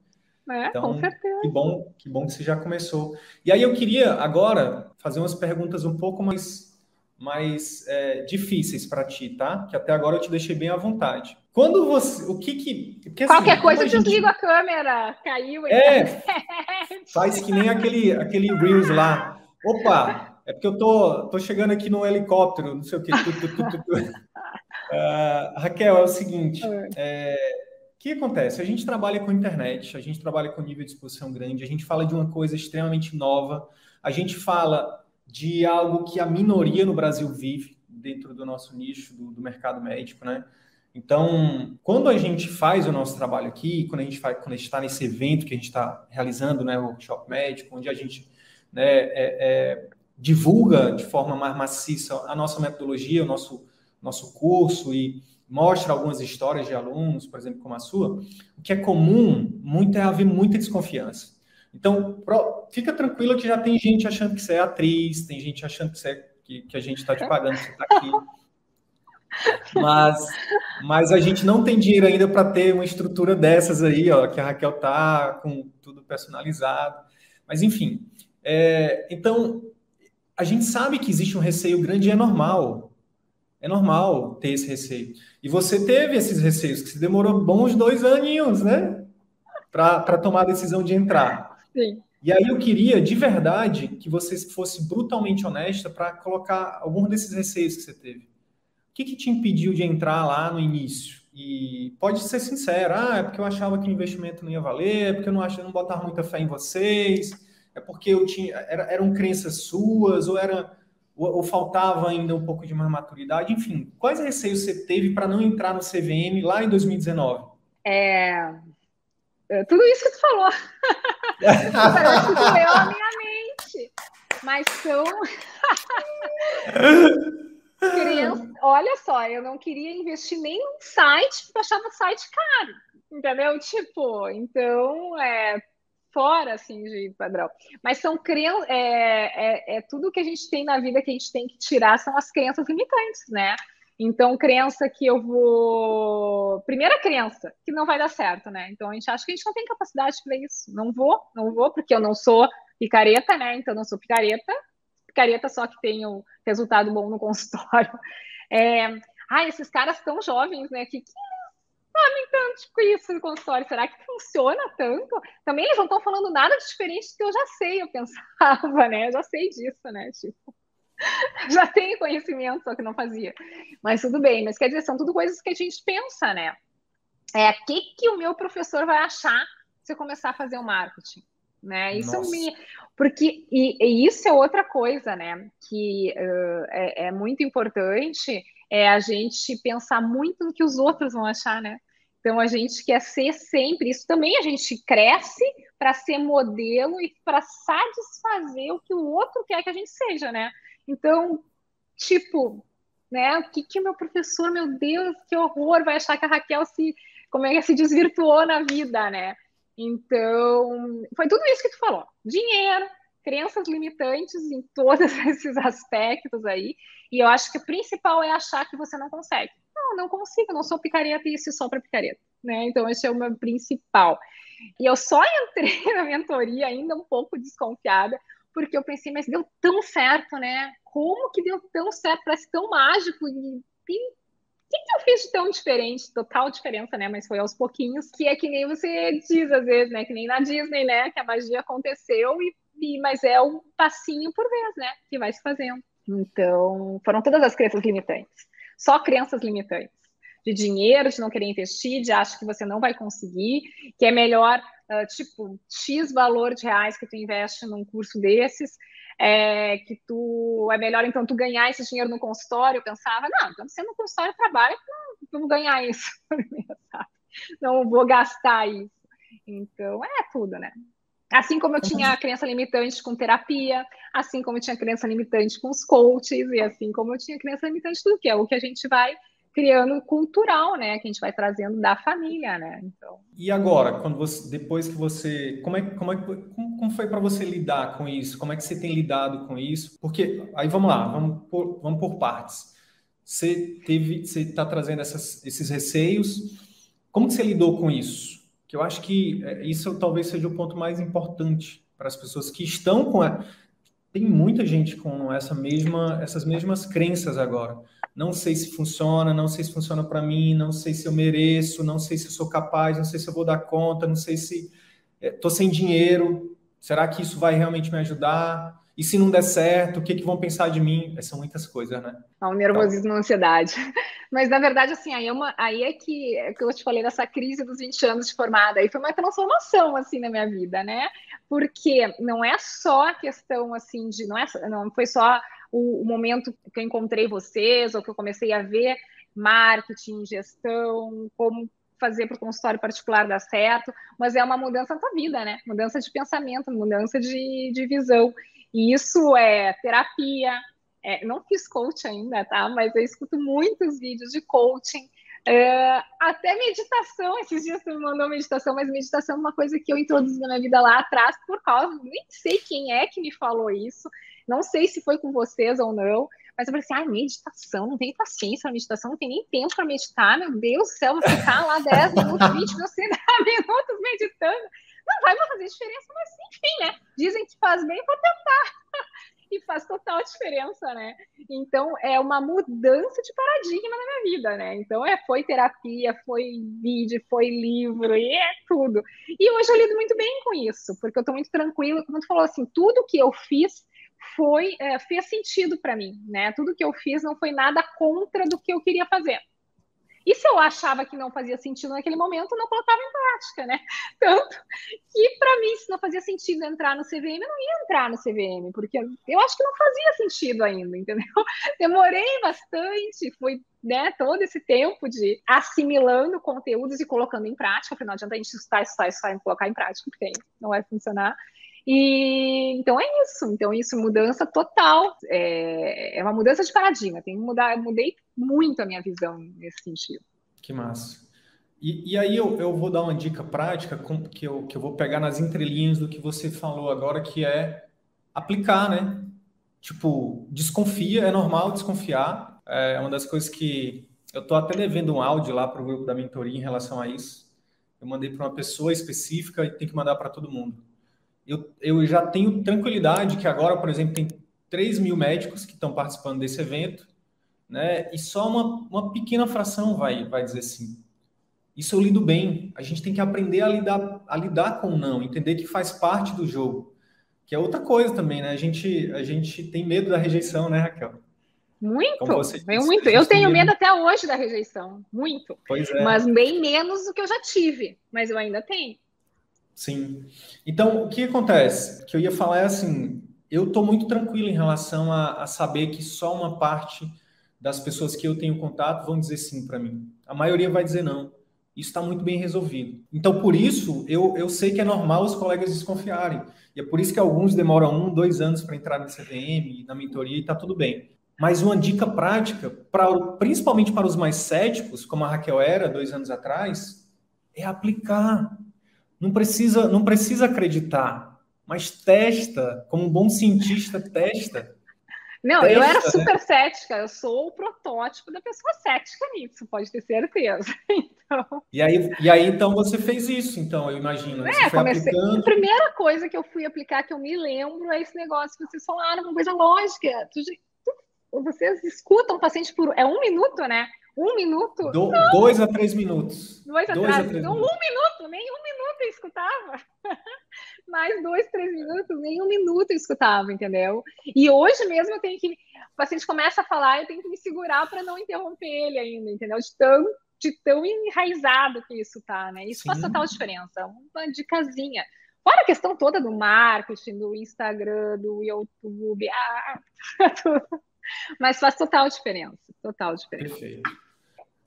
É, então, com certeza. Que bom, que bom que você já começou. E aí eu queria agora fazer umas perguntas um pouco mais, mais é, difíceis para ti, tá? Que até agora eu te deixei bem à vontade. Quando você. O que que. Porque, assim, Qualquer coisa, eu gente... desligo a câmera. Caiu. É. Faz que nem aquele, aquele Reels lá. Opa, é porque eu tô, tô chegando aqui no helicóptero, não sei o quê. Uh, Raquel, é o seguinte. É, o que acontece? A gente trabalha com internet, a gente trabalha com nível de exposição grande, a gente fala de uma coisa extremamente nova, a gente fala de algo que a minoria no Brasil vive dentro do nosso nicho do, do mercado médico, né? Então, quando a gente faz o nosso trabalho aqui, quando a gente faz, quando está nesse evento que a gente está realizando, né, o workshop médico, onde a gente né, é, é, divulga de forma mais maciça a nossa metodologia, o nosso, nosso curso e mostra algumas histórias de alunos, por exemplo, como a sua, o que é comum muito é haver muita desconfiança. Então, fica tranquila que já tem gente achando que você é atriz, tem gente achando que, é, que, que a gente está te pagando, que você está aqui. Mas, mas a gente não tem dinheiro ainda para ter uma estrutura dessas aí, ó, que a Raquel tá com tudo personalizado. Mas enfim, é, então a gente sabe que existe um receio grande e é normal. É normal ter esse receio. E você teve esses receios, que se demorou bons dois aninhos, né? Para tomar a decisão de entrar. Sim. E aí eu queria, de verdade, que você fosse brutalmente honesta para colocar algum desses receios que você teve que, que te impediu de entrar lá no início? E pode ser sincero, ah, é porque eu achava que o investimento não ia valer, é porque eu não achava, não botava muita fé em vocês, é porque eu tinha, era, eram crenças suas, ou era ou, ou faltava ainda um pouco de mais maturidade, enfim, quais receios você teve para não entrar no CVM lá em 2019? É, é, tudo isso que tu falou. Que doeu a minha mente. Mas são. Criança, olha só, eu não queria investir nem num site, porque eu achava o site caro, entendeu? Tipo, então, é fora, assim, de padrão. Mas são crenças, é, é, é tudo que a gente tem na vida que a gente tem que tirar são as crenças limitantes, né? Então, crença que eu vou. Primeira crença, que não vai dar certo, né? Então, a gente acha que a gente não tem capacidade para isso. Não vou, não vou, porque eu não sou picareta, né? Então, não sou picareta picareta só que um resultado bom no consultório. É, ah, esses caras tão jovens, né? Que, que sabem tanto com isso no consultório. Será que funciona tanto? Também eles não estão falando nada de diferente do que eu já sei, eu pensava, né? Eu já sei disso, né? Tipo, já tenho conhecimento, só que não fazia. Mas tudo bem, mas quer dizer, são tudo coisas que a gente pensa, né? É, o que, que o meu professor vai achar se eu começar a fazer o marketing? né? Isso Nossa. me porque e, e, isso é outra coisa, né? Que uh, é, é, muito importante é a gente pensar muito no que os outros vão achar, né? Então a gente quer ser sempre isso também a gente cresce para ser modelo e para satisfazer o que o outro quer que a gente seja, né? Então tipo, né? O que que meu professor, meu Deus, que horror, vai achar que a Raquel se como é que se desvirtuou na vida, né? Então, foi tudo isso que tu falou: dinheiro, crenças limitantes em todos esses aspectos aí. E eu acho que o principal é achar que você não consegue. Não, não consigo, não sou picareta e isso só para picareta. Né? Então, esse é o meu principal. E eu só entrei na mentoria ainda um pouco desconfiada, porque eu pensei, mas deu tão certo, né? Como que deu tão certo? Parece tão mágico. E, e o que, que eu fiz de tão diferente? Total diferença, né? Mas foi aos pouquinhos, que é que nem você diz às vezes, né? Que nem na Disney, né? Que a magia aconteceu, e, e mas é um passinho por vez, né? Que vai se fazendo. Então, foram todas as crenças limitantes. Só crenças limitantes. De dinheiro, de não querer investir, de achar que você não vai conseguir, que é melhor, uh, tipo, X valor de reais que tu investe num curso desses, é, que tu é melhor então tu ganhar esse dinheiro no consultório. Eu pensava, não, então você no consultório trabalha, não vou ganhar isso, não vou gastar isso. Então é tudo, né? Assim como eu tinha crença limitante com terapia, assim como eu tinha crença limitante com os coaches, e assim como eu tinha crença limitante tudo que é o que a gente vai criando cultural, né, que a gente vai trazendo da família, né? Então. E agora, quando você, depois que você, como é, como é, como, como foi para você lidar com isso? Como é que você tem lidado com isso? Porque aí vamos lá, vamos por, vamos por partes. Você teve, você está trazendo essas, esses receios. Como que você lidou com isso? Que eu acho que é, isso talvez seja o ponto mais importante para as pessoas que estão com a, tem muita gente com essa mesma, essas mesmas crenças agora não sei se funciona, não sei se funciona para mim, não sei se eu mereço, não sei se eu sou capaz, não sei se eu vou dar conta, não sei se estou é, sem dinheiro, será que isso vai realmente me ajudar? E se não der certo, o que, que vão pensar de mim? São muitas coisas, né? Ah, o nervosismo e a ansiedade. Mas, na verdade, assim, aí é, uma, aí é que, é que eu te falei dessa crise dos 20 anos de formada. Aí foi uma transformação, assim, na minha vida, né? Porque não é só a questão, assim, de... Não, é, não foi só o, o momento que eu encontrei vocês, ou que eu comecei a ver marketing, gestão, como fazer para o consultório particular dar certo, mas é uma mudança na tua vida, né? Mudança de pensamento, mudança de, de visão. E isso é terapia. É, não fiz coach ainda, tá? Mas eu escuto muitos vídeos de coaching. É, até meditação, esses dias você me mandou meditação, mas meditação é uma coisa que eu introduzi na minha vida lá atrás por causa, nem sei quem é que me falou isso, não sei se foi com vocês ou não, mas eu falei assim: ah, meditação, não tem paciência para meditação, não tem nem tempo para meditar, meu Deus do céu, vou ficar lá 10 minutos, 20 minutos, 30 minutos meditando. Não vai fazer diferença, mas enfim, né? Dizem que faz bem, vou tentar. e faz total diferença, né? Então é uma mudança de paradigma na minha vida, né? Então é foi terapia, foi vídeo, foi livro e é tudo. E hoje eu lido muito bem com isso, porque eu estou muito tranquila, como tu falou assim, tudo que eu fiz foi é, fez sentido para mim, né? Tudo que eu fiz não foi nada contra do que eu queria fazer. E se eu achava que não fazia sentido naquele momento, eu não colocava em prática, né? Tanto que, para mim, se não fazia sentido entrar no CVM, eu não ia entrar no CVM, porque eu acho que não fazia sentido ainda, entendeu? Demorei bastante, foi né, todo esse tempo de assimilando conteúdos e colocando em prática, porque não adianta a gente estudar, estudar, estudar e colocar em prática, porque não vai funcionar. E então é isso. Então, isso, mudança total. É, é uma mudança de paradigma. Tem que mudar, eu mudei muito a minha visão nesse sentido. Que massa. E, e aí eu, eu vou dar uma dica prática com, que, eu, que eu vou pegar nas entrelinhas do que você falou agora, que é aplicar, né? Tipo, desconfia, é normal desconfiar. É uma das coisas que eu estou até devendo um áudio lá para o grupo da mentoria em relação a isso. Eu mandei para uma pessoa específica e tem que mandar para todo mundo eu, eu já tenho tranquilidade que agora, por exemplo, tem 3 mil médicos que estão participando desse evento, né? E só uma, uma pequena fração vai, vai dizer sim. Isso eu lido bem. A gente tem que aprender a lidar, a lidar com o não, entender que faz parte do jogo. Que é outra coisa também, né? A gente, a gente tem medo da rejeição, né, Raquel? Muito, disse, muito. Eu tenho medo até hoje da rejeição, muito. Pois é. Mas bem menos do que eu já tive, mas eu ainda tenho. Sim. Então, o que acontece? O que eu ia falar é assim, eu estou muito tranquilo em relação a, a, saber que só uma parte das pessoas que eu tenho contato vão dizer sim para mim. A maioria vai dizer não. Isso está muito bem resolvido. Então, por isso, eu, eu sei que é normal os colegas desconfiarem. E é por isso que alguns demoram um, dois anos para entrar no CVM, na mentoria, e está tudo bem. Mas uma dica prática, pra, principalmente para os mais céticos, como a Raquel era dois anos atrás, é aplicar não precisa, não precisa acreditar, mas testa, como um bom cientista, testa. Não, testa, eu era né? super né? cética, eu sou o protótipo da pessoa cética nisso, pode ter certeza. Então... E, aí, e aí, então, você fez isso, então, eu imagino. É, comecei... aplicando... A primeira coisa que eu fui aplicar, que eu me lembro, é esse negócio que vocês falaram, uma coisa lógica. Tu, tu, vocês escutam o paciente por... É um minuto, né? Um minuto? Do, dois a três minutos. Dois, dois a três. Então, minutos. um minuto, nem um minuto eu escutava. Mais dois, três minutos, nem um minuto eu escutava, entendeu? E hoje mesmo eu tenho que. O paciente começa a falar, eu tenho que me segurar para não interromper ele ainda, entendeu? De tão, de tão enraizado que isso tá, né? Isso Sim. faz total diferença. Uma dicasinha. Fora a questão toda do marketing, do Instagram, do YouTube, ah, tudo. Mas faz total diferença. Total diferença. Perfeito.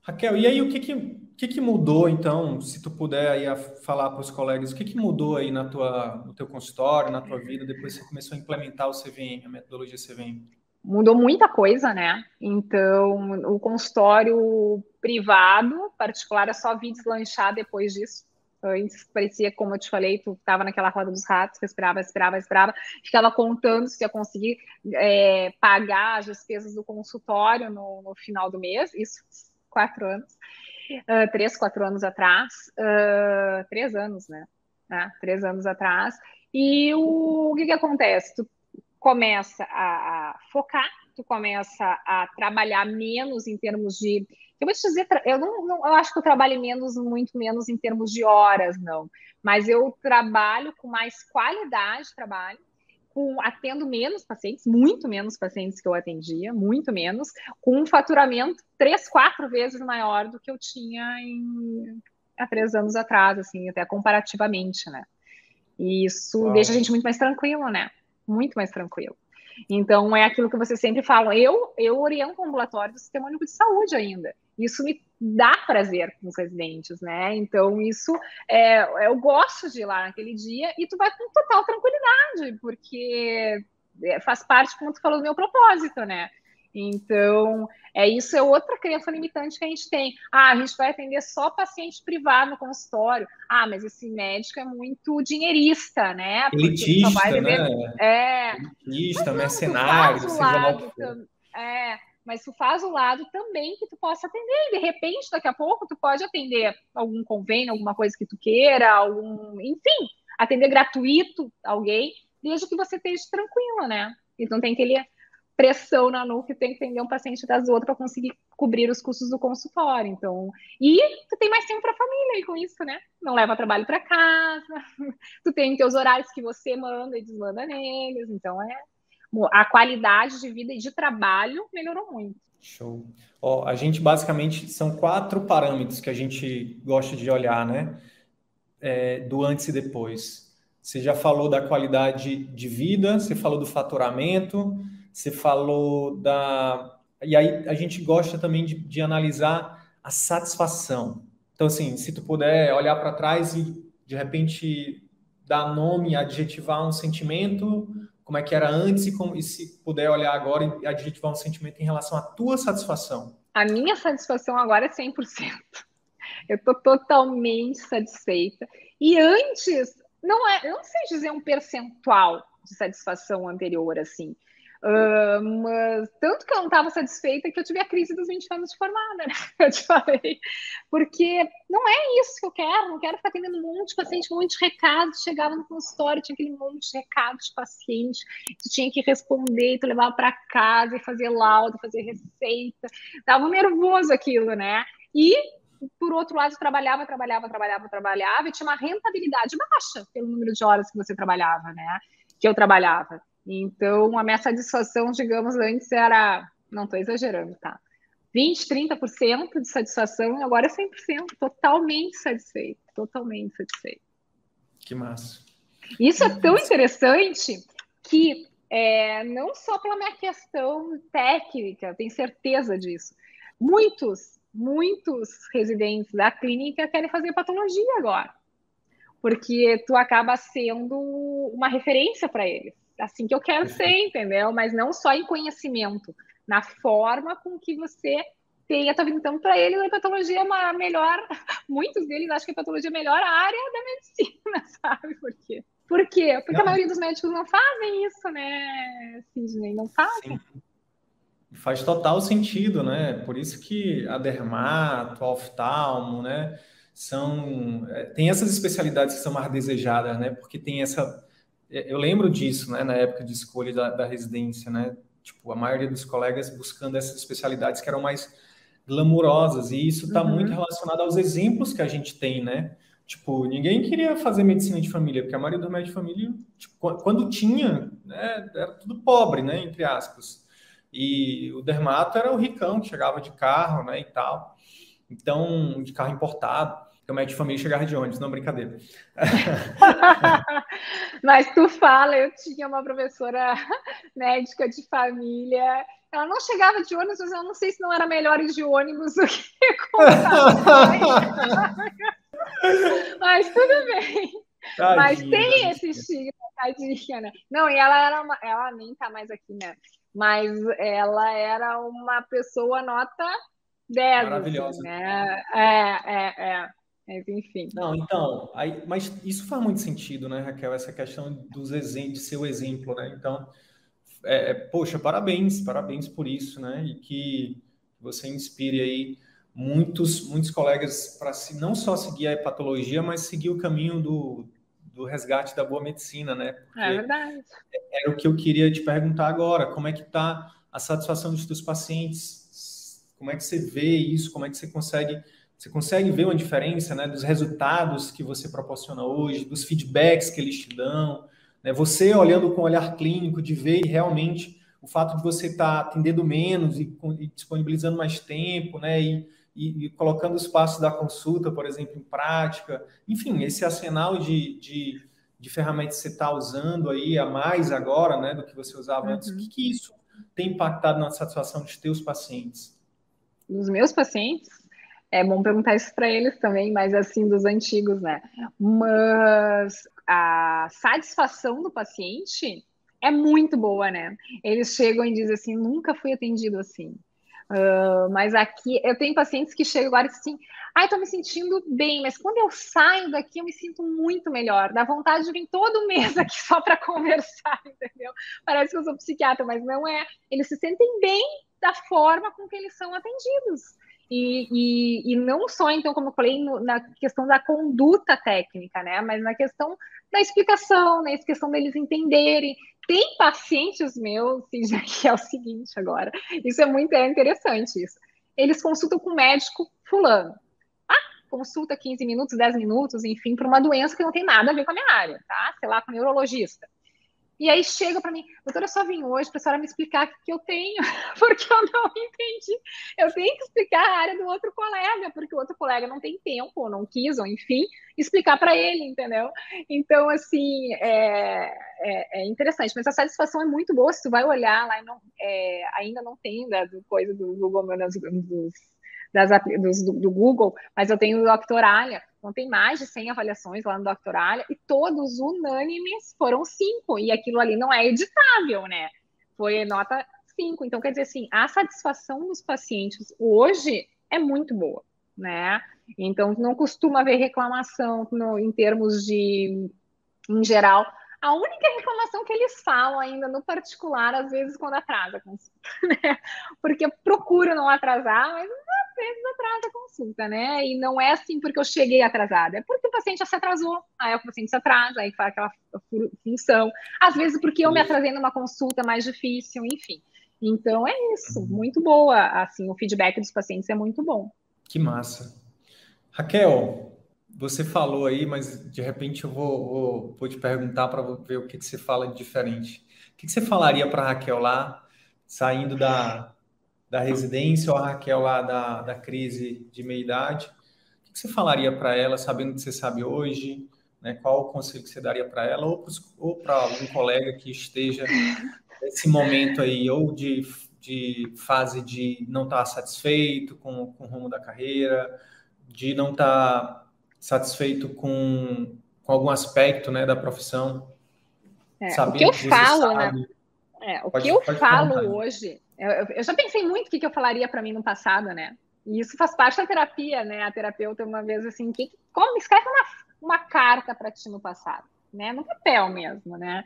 Raquel, e aí o que que, que, que mudou então, se tu puder aí falar para os colegas, o que, que mudou aí na tua, no teu consultório, na tua vida, depois que você começou a implementar o CVM, a metodologia CVM? Mudou muita coisa, né? Então, o consultório privado, particular, eu só vi deslanchar depois disso. Antes parecia, como eu te falei, tu estava naquela roda dos ratos, respirava, respirava, respirava, ficava contando se ia conseguir é, pagar as despesas do consultório no, no final do mês. Isso quatro anos, uh, três, quatro anos atrás, uh, três anos, né? Ah, três anos atrás. E o, o que, que acontece? Tu começa a, a, focar, tu começa a trabalhar menos em termos de. Eu vou te dizer, eu não, não, eu acho que eu trabalho menos, muito menos em termos de horas, não. Mas eu trabalho com mais qualidade de trabalho com atendo menos pacientes, muito menos pacientes que eu atendia, muito menos, com um faturamento três, quatro vezes maior do que eu tinha em, há três anos atrás, assim, até comparativamente, né? E isso deixa a gente muito mais tranquilo, né? Muito mais tranquilo. Então, é aquilo que vocês sempre falam. Eu, eu oriento o ambulatório do Sistema Único de Saúde ainda. Isso me dá prazer com os residentes, né? Então, isso é, eu gosto de ir lá naquele dia e tu vai com total tranquilidade, porque é, faz parte, como tu falou, do meu propósito, né? Então, é isso é outra crença limitante que a gente tem. Ah, a gente vai atender só paciente privado no consultório. Ah, mas esse médico é muito dinheirista, né? Porque Elitista, só vai beber... né? É. Elitista, mercenário, seja lá o que É, mas tu faz o lado também que tu possa atender. E de repente, daqui a pouco, tu pode atender algum convênio, alguma coisa que tu queira, algum, enfim, atender gratuito alguém, desde que você esteja tranquila, né? Então tem aquele pressão na nuca e tem que atender um paciente das outras para conseguir cobrir os custos do consultório. Então, e tu tem mais tempo para a família aí com isso, né? Não leva trabalho para casa, tu tem teus horários que você manda e desmanda neles. Então, é a qualidade de vida e de trabalho melhorou muito. Show. Ó, a gente basicamente são quatro parâmetros que a gente gosta de olhar, né? É, do antes e depois. Você já falou da qualidade de vida, você falou do faturamento, você falou da. E aí a gente gosta também de, de analisar a satisfação. Então, assim, se tu puder olhar para trás e de repente dar nome, adjetivar um sentimento, como é que era antes e, como, e se puder olhar agora e adjetivar um sentimento em relação à tua satisfação. A minha satisfação agora é 100%. Eu estou totalmente satisfeita. E antes, não é, eu não sei dizer um percentual de satisfação anterior assim. Mas tanto que eu não estava satisfeita que eu tive a crise dos 20 anos de formada, né? Eu te falei. Porque não é isso que eu quero, não quero ficar atendendo um monte de paciente, um monte de recados. Chegava no consultório, tinha aquele monte de recados de paciente, tu tinha que responder, tu levava para casa e fazer laudo, fazer receita. Tava nervoso aquilo, né? E por outro lado, trabalhava, trabalhava, trabalhava, trabalhava, e tinha uma rentabilidade baixa pelo número de horas que você trabalhava, né? Que eu trabalhava. Então, a minha satisfação, digamos, antes era, não estou exagerando, tá? 20, 30% de satisfação e agora é 100%, totalmente satisfeito, totalmente satisfeito. Que massa. Isso é tão interessante que é, não só pela minha questão técnica, tenho certeza disso. Muitos, muitos residentes da clínica querem fazer patologia agora, porque tu acaba sendo uma referência para eles assim que eu quero ser, entendeu? Mas não só em conhecimento, na forma com que você tem a tua vida. Então, para eles, a patologia é uma melhor. Muitos deles acham que a patologia é a melhor área da medicina, sabe? Porque Por quê? Porque não. a maioria dos médicos não fazem isso, né, Sidney? Não fazem. Sim. Faz total sentido, né? Por isso que a dermato, a oftalmo, né? São, é, tem essas especialidades que são mais desejadas, né? Porque tem essa... É, eu lembro disso, né? Na época de escolha da, da residência, né? Tipo, a maioria dos colegas buscando essas especialidades que eram mais glamurosas. E isso está uhum. muito relacionado aos exemplos que a gente tem, né? Tipo, ninguém queria fazer medicina de família, porque a maioria dos médicos de família, tipo, quando tinha, né, era tudo pobre, né, entre aspas. E o dermato era o ricão que chegava de carro, né, e tal. Então, de carro importado. O médico de família chegava de ônibus, não brincadeira. Mas tu fala, eu tinha uma professora médica de família ela não chegava de ônibus, mas eu não sei se não era melhor ir de ônibus do que Mas tudo bem. Tadinha, mas tem esse estigma, tadinha, né? Não, e ela era uma, ela nem tá mais aqui, né? Mas ela era uma pessoa nota 10. Assim, Maravilhosa. Assim, né? É, é, é. Mas, enfim. Não, então, aí, mas isso faz muito sentido, né, Raquel? Essa questão dos de ser o exemplo, né? Então, é, é, poxa, parabéns, parabéns por isso, né? E que você inspire aí muitos, muitos colegas para se, não só seguir a hepatologia, mas seguir o caminho do, do resgate da boa medicina, né? Porque é verdade. Era o que eu queria te perguntar agora. Como é que está a satisfação dos teus pacientes? Como é que você vê isso? Como é que você consegue você consegue ver uma diferença, né, dos resultados que você proporciona hoje, dos feedbacks que eles te dão, né? Você olhando com olhar clínico, de ver realmente o fato de você estar tá atendendo menos e, e, disponibilizando mais tempo, né? E, e, e, colocando os passos da consulta, por exemplo, em prática. Enfim, esse arsenal de, de, de ferramentas que você está usando aí a mais agora, né? Do que você usava uhum. antes. O que, que isso tem impactado na satisfação dos teus pacientes? Dos meus pacientes? É bom perguntar isso para eles também, mas assim, dos antigos, né? Mas a satisfação do paciente é muito boa, né? Eles chegam e dizem assim, nunca fui atendido assim. Uh, mas aqui, eu tenho pacientes que chegam agora e assim, ai, ah, tô me sentindo bem, mas quando eu saio daqui eu me sinto muito melhor. Dá vontade de vir todo mês aqui só para conversar, entendeu? Parece que eu sou psiquiatra, mas não é. Eles se sentem bem da forma com que eles são atendidos. E, e, e, não só, então, como eu falei, no, na questão da conduta técnica, né? Mas na questão da explicação, na questão deles entenderem. Tem pacientes meus, que é o seguinte agora, isso é muito é interessante isso. Eles consultam com o médico fulano. Ah, consulta 15 minutos, 10 minutos, enfim, para uma doença que não tem nada a ver com a minha área, tá? Sei lá, com o neurologista. E aí chega para mim, doutora, eu só vim hoje para a senhora me explicar o que eu tenho, porque eu não entendi. Eu tenho que explicar a área do outro colega, porque o outro colega não tem tempo, ou não quis, ou enfim, explicar para ele, entendeu? Então, assim, é, é, é, interessante, mas a satisfação é muito boa. Se tu vai olhar lá, não, é, ainda não tem da do coisa do Google, dos, dos, das, do, do Google, mas eu tenho o Doctoralia então, tem mais de 100 avaliações lá no Doctoralia e todos unânimes foram cinco. E aquilo ali não é editável, né? Foi nota 5. Então, quer dizer assim, a satisfação dos pacientes hoje é muito boa, né? Então, não costuma haver reclamação no, em termos de, em geral. A única reclamação que eles falam ainda no particular, às vezes, quando atrasa a consulta, né? Porque procuro não atrasar, mas vezes atrasa a consulta, né? E não é assim porque eu cheguei atrasada, é porque o paciente já se atrasou, aí o paciente se atrasa, aí faz aquela função. Às vezes porque eu me atrasei numa consulta mais difícil, enfim. Então é isso, uhum. muito boa, assim, o feedback dos pacientes é muito bom. Que massa. Raquel, você falou aí, mas de repente eu vou, vou, vou te perguntar para ver o que, que você fala de diferente. O que, que você falaria para Raquel lá, saindo da, da residência ou a Raquel lá da, da crise de meia-idade. O que você falaria para ela, sabendo o que você sabe hoje? Né? Qual o conselho que você daria para ela ou para algum colega que esteja nesse momento aí, ou de, de fase de não estar tá satisfeito com, com o rumo da carreira, de não estar tá satisfeito com, com algum aspecto né, da profissão? É, o que eu falo, né? É, o pode, que eu falo hoje eu, eu já pensei muito o que, que eu falaria para mim no passado, né? E isso faz parte da terapia, né? A terapeuta uma vez assim, que, como escreve uma, uma carta para ti no passado. né? No papel mesmo, né?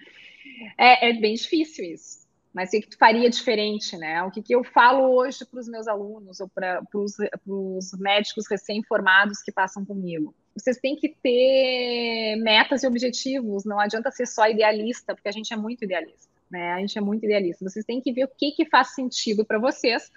É, é bem difícil isso. Mas o que, que tu faria diferente, né? O que, que eu falo hoje para os meus alunos ou para os médicos recém-formados que passam comigo? Vocês têm que ter metas e objetivos, não adianta ser só idealista, porque a gente é muito idealista, né? A gente é muito idealista. Vocês têm que ver o que, que faz sentido para vocês,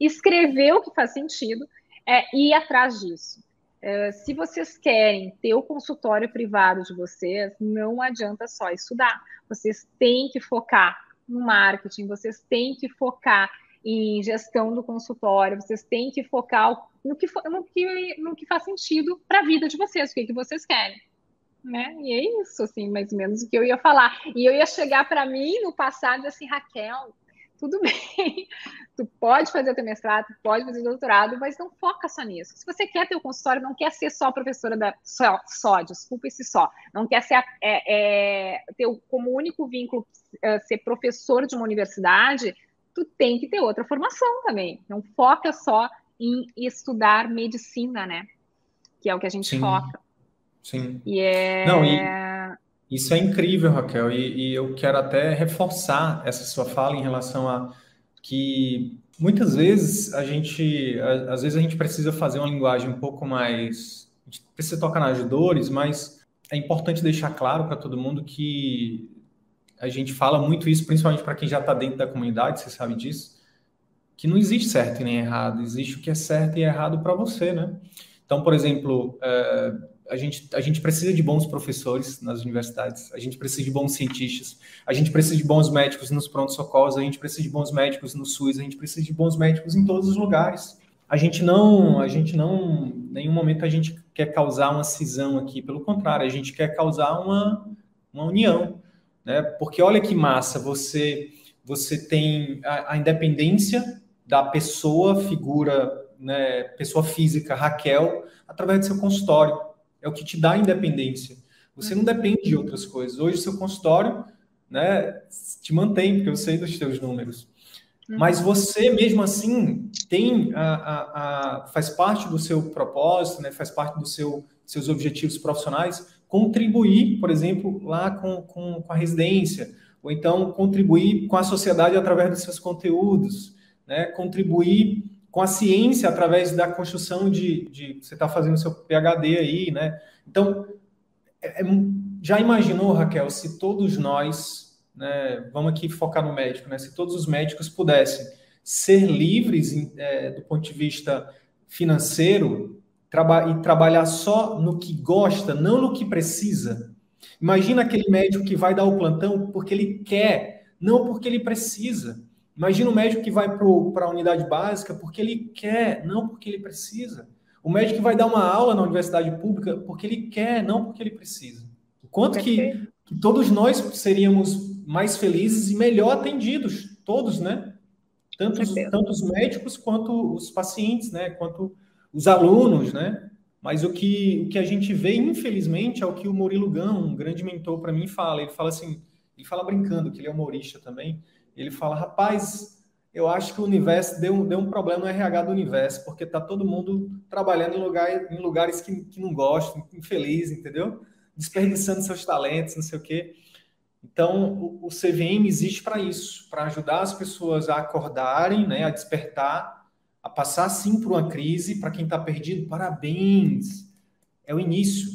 escrever o que faz sentido é, e ir atrás disso. É, se vocês querem ter o consultório privado de vocês, não adianta só estudar. Vocês têm que focar no marketing, vocês têm que focar em gestão do consultório, vocês têm que focar no que, no que, no que faz sentido para a vida de vocês, o que, que vocês querem. Né? E é isso, assim, mais ou menos o que eu ia falar. E eu ia chegar para mim no passado assim, Raquel, tudo bem, tu pode fazer teu mestrado, pode fazer doutorado, mas não foca só nisso. Se você quer ter o consultório, não quer ser só professora da só, só desculpa esse só, não quer ser é, é, ter como único vínculo é, ser professor de uma universidade, tu tem que ter outra formação também. Não foca só em estudar medicina, né? Que é o que a gente Sim. foca. Sim. E é... Não, e isso é incrível, Raquel, e, e, eu quero até reforçar essa sua fala em relação a que muitas vezes a gente, às vezes a gente precisa fazer uma linguagem um pouco mais, a gente precisa tocar nas dores, mas é importante deixar claro para todo mundo que a gente fala muito isso, principalmente para quem já está dentro da comunidade, você sabe disso, que não existe certo e nem errado, existe o que é certo e errado para você, né? Então, por exemplo, é, a gente, a gente precisa de bons professores nas universidades, a gente precisa de bons cientistas, a gente precisa de bons médicos nos pronto-socorros, a gente precisa de bons médicos no SUS, a gente precisa de bons médicos em todos os lugares. A gente não, a gente não, em nenhum momento a gente quer causar uma cisão aqui, pelo contrário, a gente quer causar uma, uma união, né? Porque olha que massa, você, você tem a, a independência da pessoa, figura, né, pessoa física, Raquel, através do seu consultório é o que te dá independência. Você não depende de outras coisas. Hoje, seu consultório né, te mantém, porque eu sei dos teus números. Uhum. Mas você, mesmo assim, tem a, a, a, faz parte do seu propósito, né, faz parte dos seu, seus objetivos profissionais, contribuir, por exemplo, lá com, com, com, a residência, ou então contribuir com a sociedade através dos seus conteúdos, né, contribuir com a ciência através da construção de, de você está fazendo seu PhD aí, né? Então, é, é, já imaginou, Raquel, se todos nós, né, vamos aqui focar no médico, né? Se todos os médicos pudessem ser livres é, do ponto de vista financeiro traba e trabalhar só no que gosta, não no que precisa. Imagina aquele médico que vai dar o plantão porque ele quer, não porque ele precisa. Imagina o médico que vai para a unidade básica porque ele quer, não porque ele precisa. O médico que vai dar uma aula na universidade pública porque ele quer, não porque ele precisa. O quanto que, que todos nós seríamos mais felizes e melhor atendidos, todos, né? Tanto os, tanto os médicos quanto os pacientes, né? Quanto os alunos, né? Mas o que, o que a gente vê, infelizmente, é o que o Murilo Gão, um grande mentor para mim, fala. Ele fala assim, ele fala brincando, que ele é humorista também. Ele fala, rapaz, eu acho que o universo deu, deu um problema no RH do universo, porque está todo mundo trabalhando em, lugar, em lugares que, que não gostam, infeliz, entendeu? Desperdiçando seus talentos, não sei o quê. Então, o, o CVM existe para isso, para ajudar as pessoas a acordarem, né, a despertar, a passar sim por uma crise. Para quem está perdido, parabéns! É o início.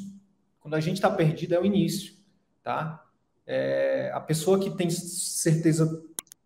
Quando a gente está perdido, é o início, tá? É, a pessoa que tem certeza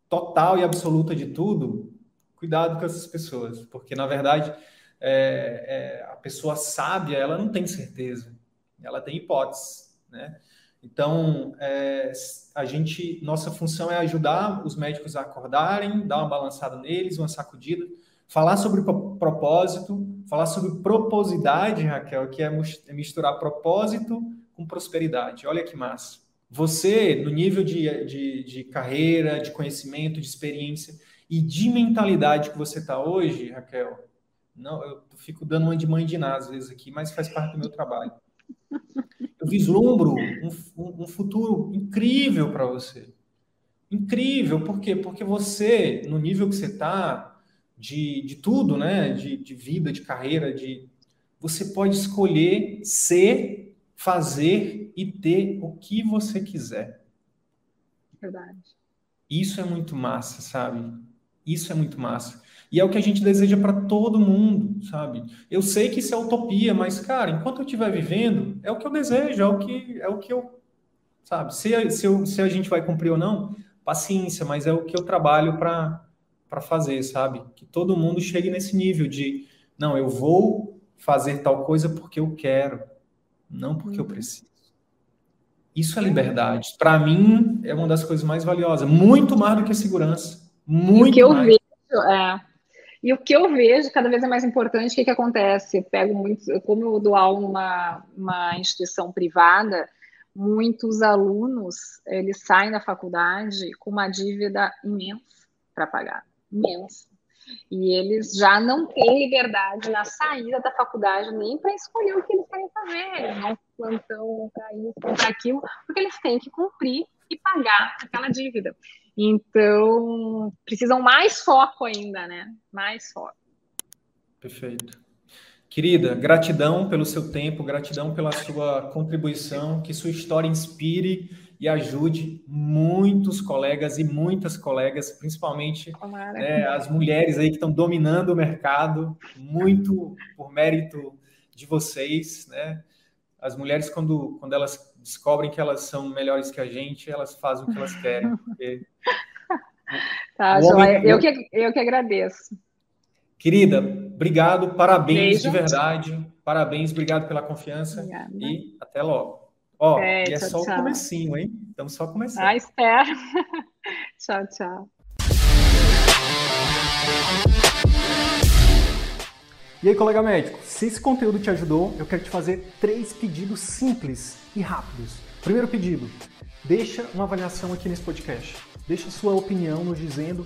total e absoluta de tudo, cuidado com essas pessoas, porque na verdade é, é, a pessoa sábia ela não tem certeza, ela tem hipóteses, né? Então é, a gente, nossa função é ajudar os médicos a acordarem, dar uma balançada neles, uma sacudida, falar sobre propósito, falar sobre proposidade, Raquel, que é, é misturar propósito com prosperidade. Olha que massa. Você, no nível de, de, de carreira, de conhecimento, de experiência e de mentalidade que você está hoje, Raquel, não, eu fico dando uma de mãe de nada às vezes aqui, mas faz parte do meu trabalho. Eu vislumbro um, um, futuro incrível para você. Incrível, por quê? Porque você, no nível que você está, de, de tudo, né? De, de vida, de carreira, de você pode escolher ser, fazer e ter o que você quiser. Verdade. Isso é muito massa, sabe? Isso é muito massa. E é o que a gente deseja para todo mundo, sabe? Eu sei que isso é utopia, mas, cara, enquanto eu estiver vivendo, é o que eu desejo, é o que, é o que eu. Sabe? Se, se, eu, se a gente vai cumprir ou não, paciência, mas é o que eu trabalho para fazer, sabe? Que todo mundo chegue nesse nível de, não, eu vou fazer tal coisa porque eu quero, não porque eu uhum. preciso. Isso é liberdade. Para mim, é uma das coisas mais valiosas. Muito mais do que a segurança. Muito o que eu mais. vejo, é. E o que eu vejo cada vez é mais importante, o que, que acontece? Eu pego muito, como eu dou aula numa uma instituição privada, muitos alunos eles saem da faculdade com uma dívida imensa para pagar, imensa. E eles já não têm liberdade na saída da faculdade nem para escolher o que eles querem fazer. Eles vão plantão, para isso, para aquilo, porque eles têm que cumprir e pagar aquela dívida. Então, precisam mais foco ainda, né? Mais foco. Perfeito. Querida, gratidão pelo seu tempo, gratidão pela sua contribuição, que sua história inspire e ajude muitos colegas e muitas colegas, principalmente né, as mulheres aí que estão dominando o mercado, muito por mérito de vocês, né? As mulheres, quando, quando elas descobrem que elas são melhores que a gente, elas fazem o que elas querem. Porque... tá, Joia. Eu que, eu que agradeço. Querida, obrigado, parabéns Beijo. de verdade. Parabéns, obrigado pela confiança Obrigada. e até logo. Ó, é, e é tchau, só tchau. o comecinho, hein? Estamos só começando. Ah, espero. tchau, tchau. E aí, colega médico, se esse conteúdo te ajudou, eu quero te fazer três pedidos simples e rápidos. Primeiro pedido, deixa uma avaliação aqui nesse podcast. Deixa sua opinião nos dizendo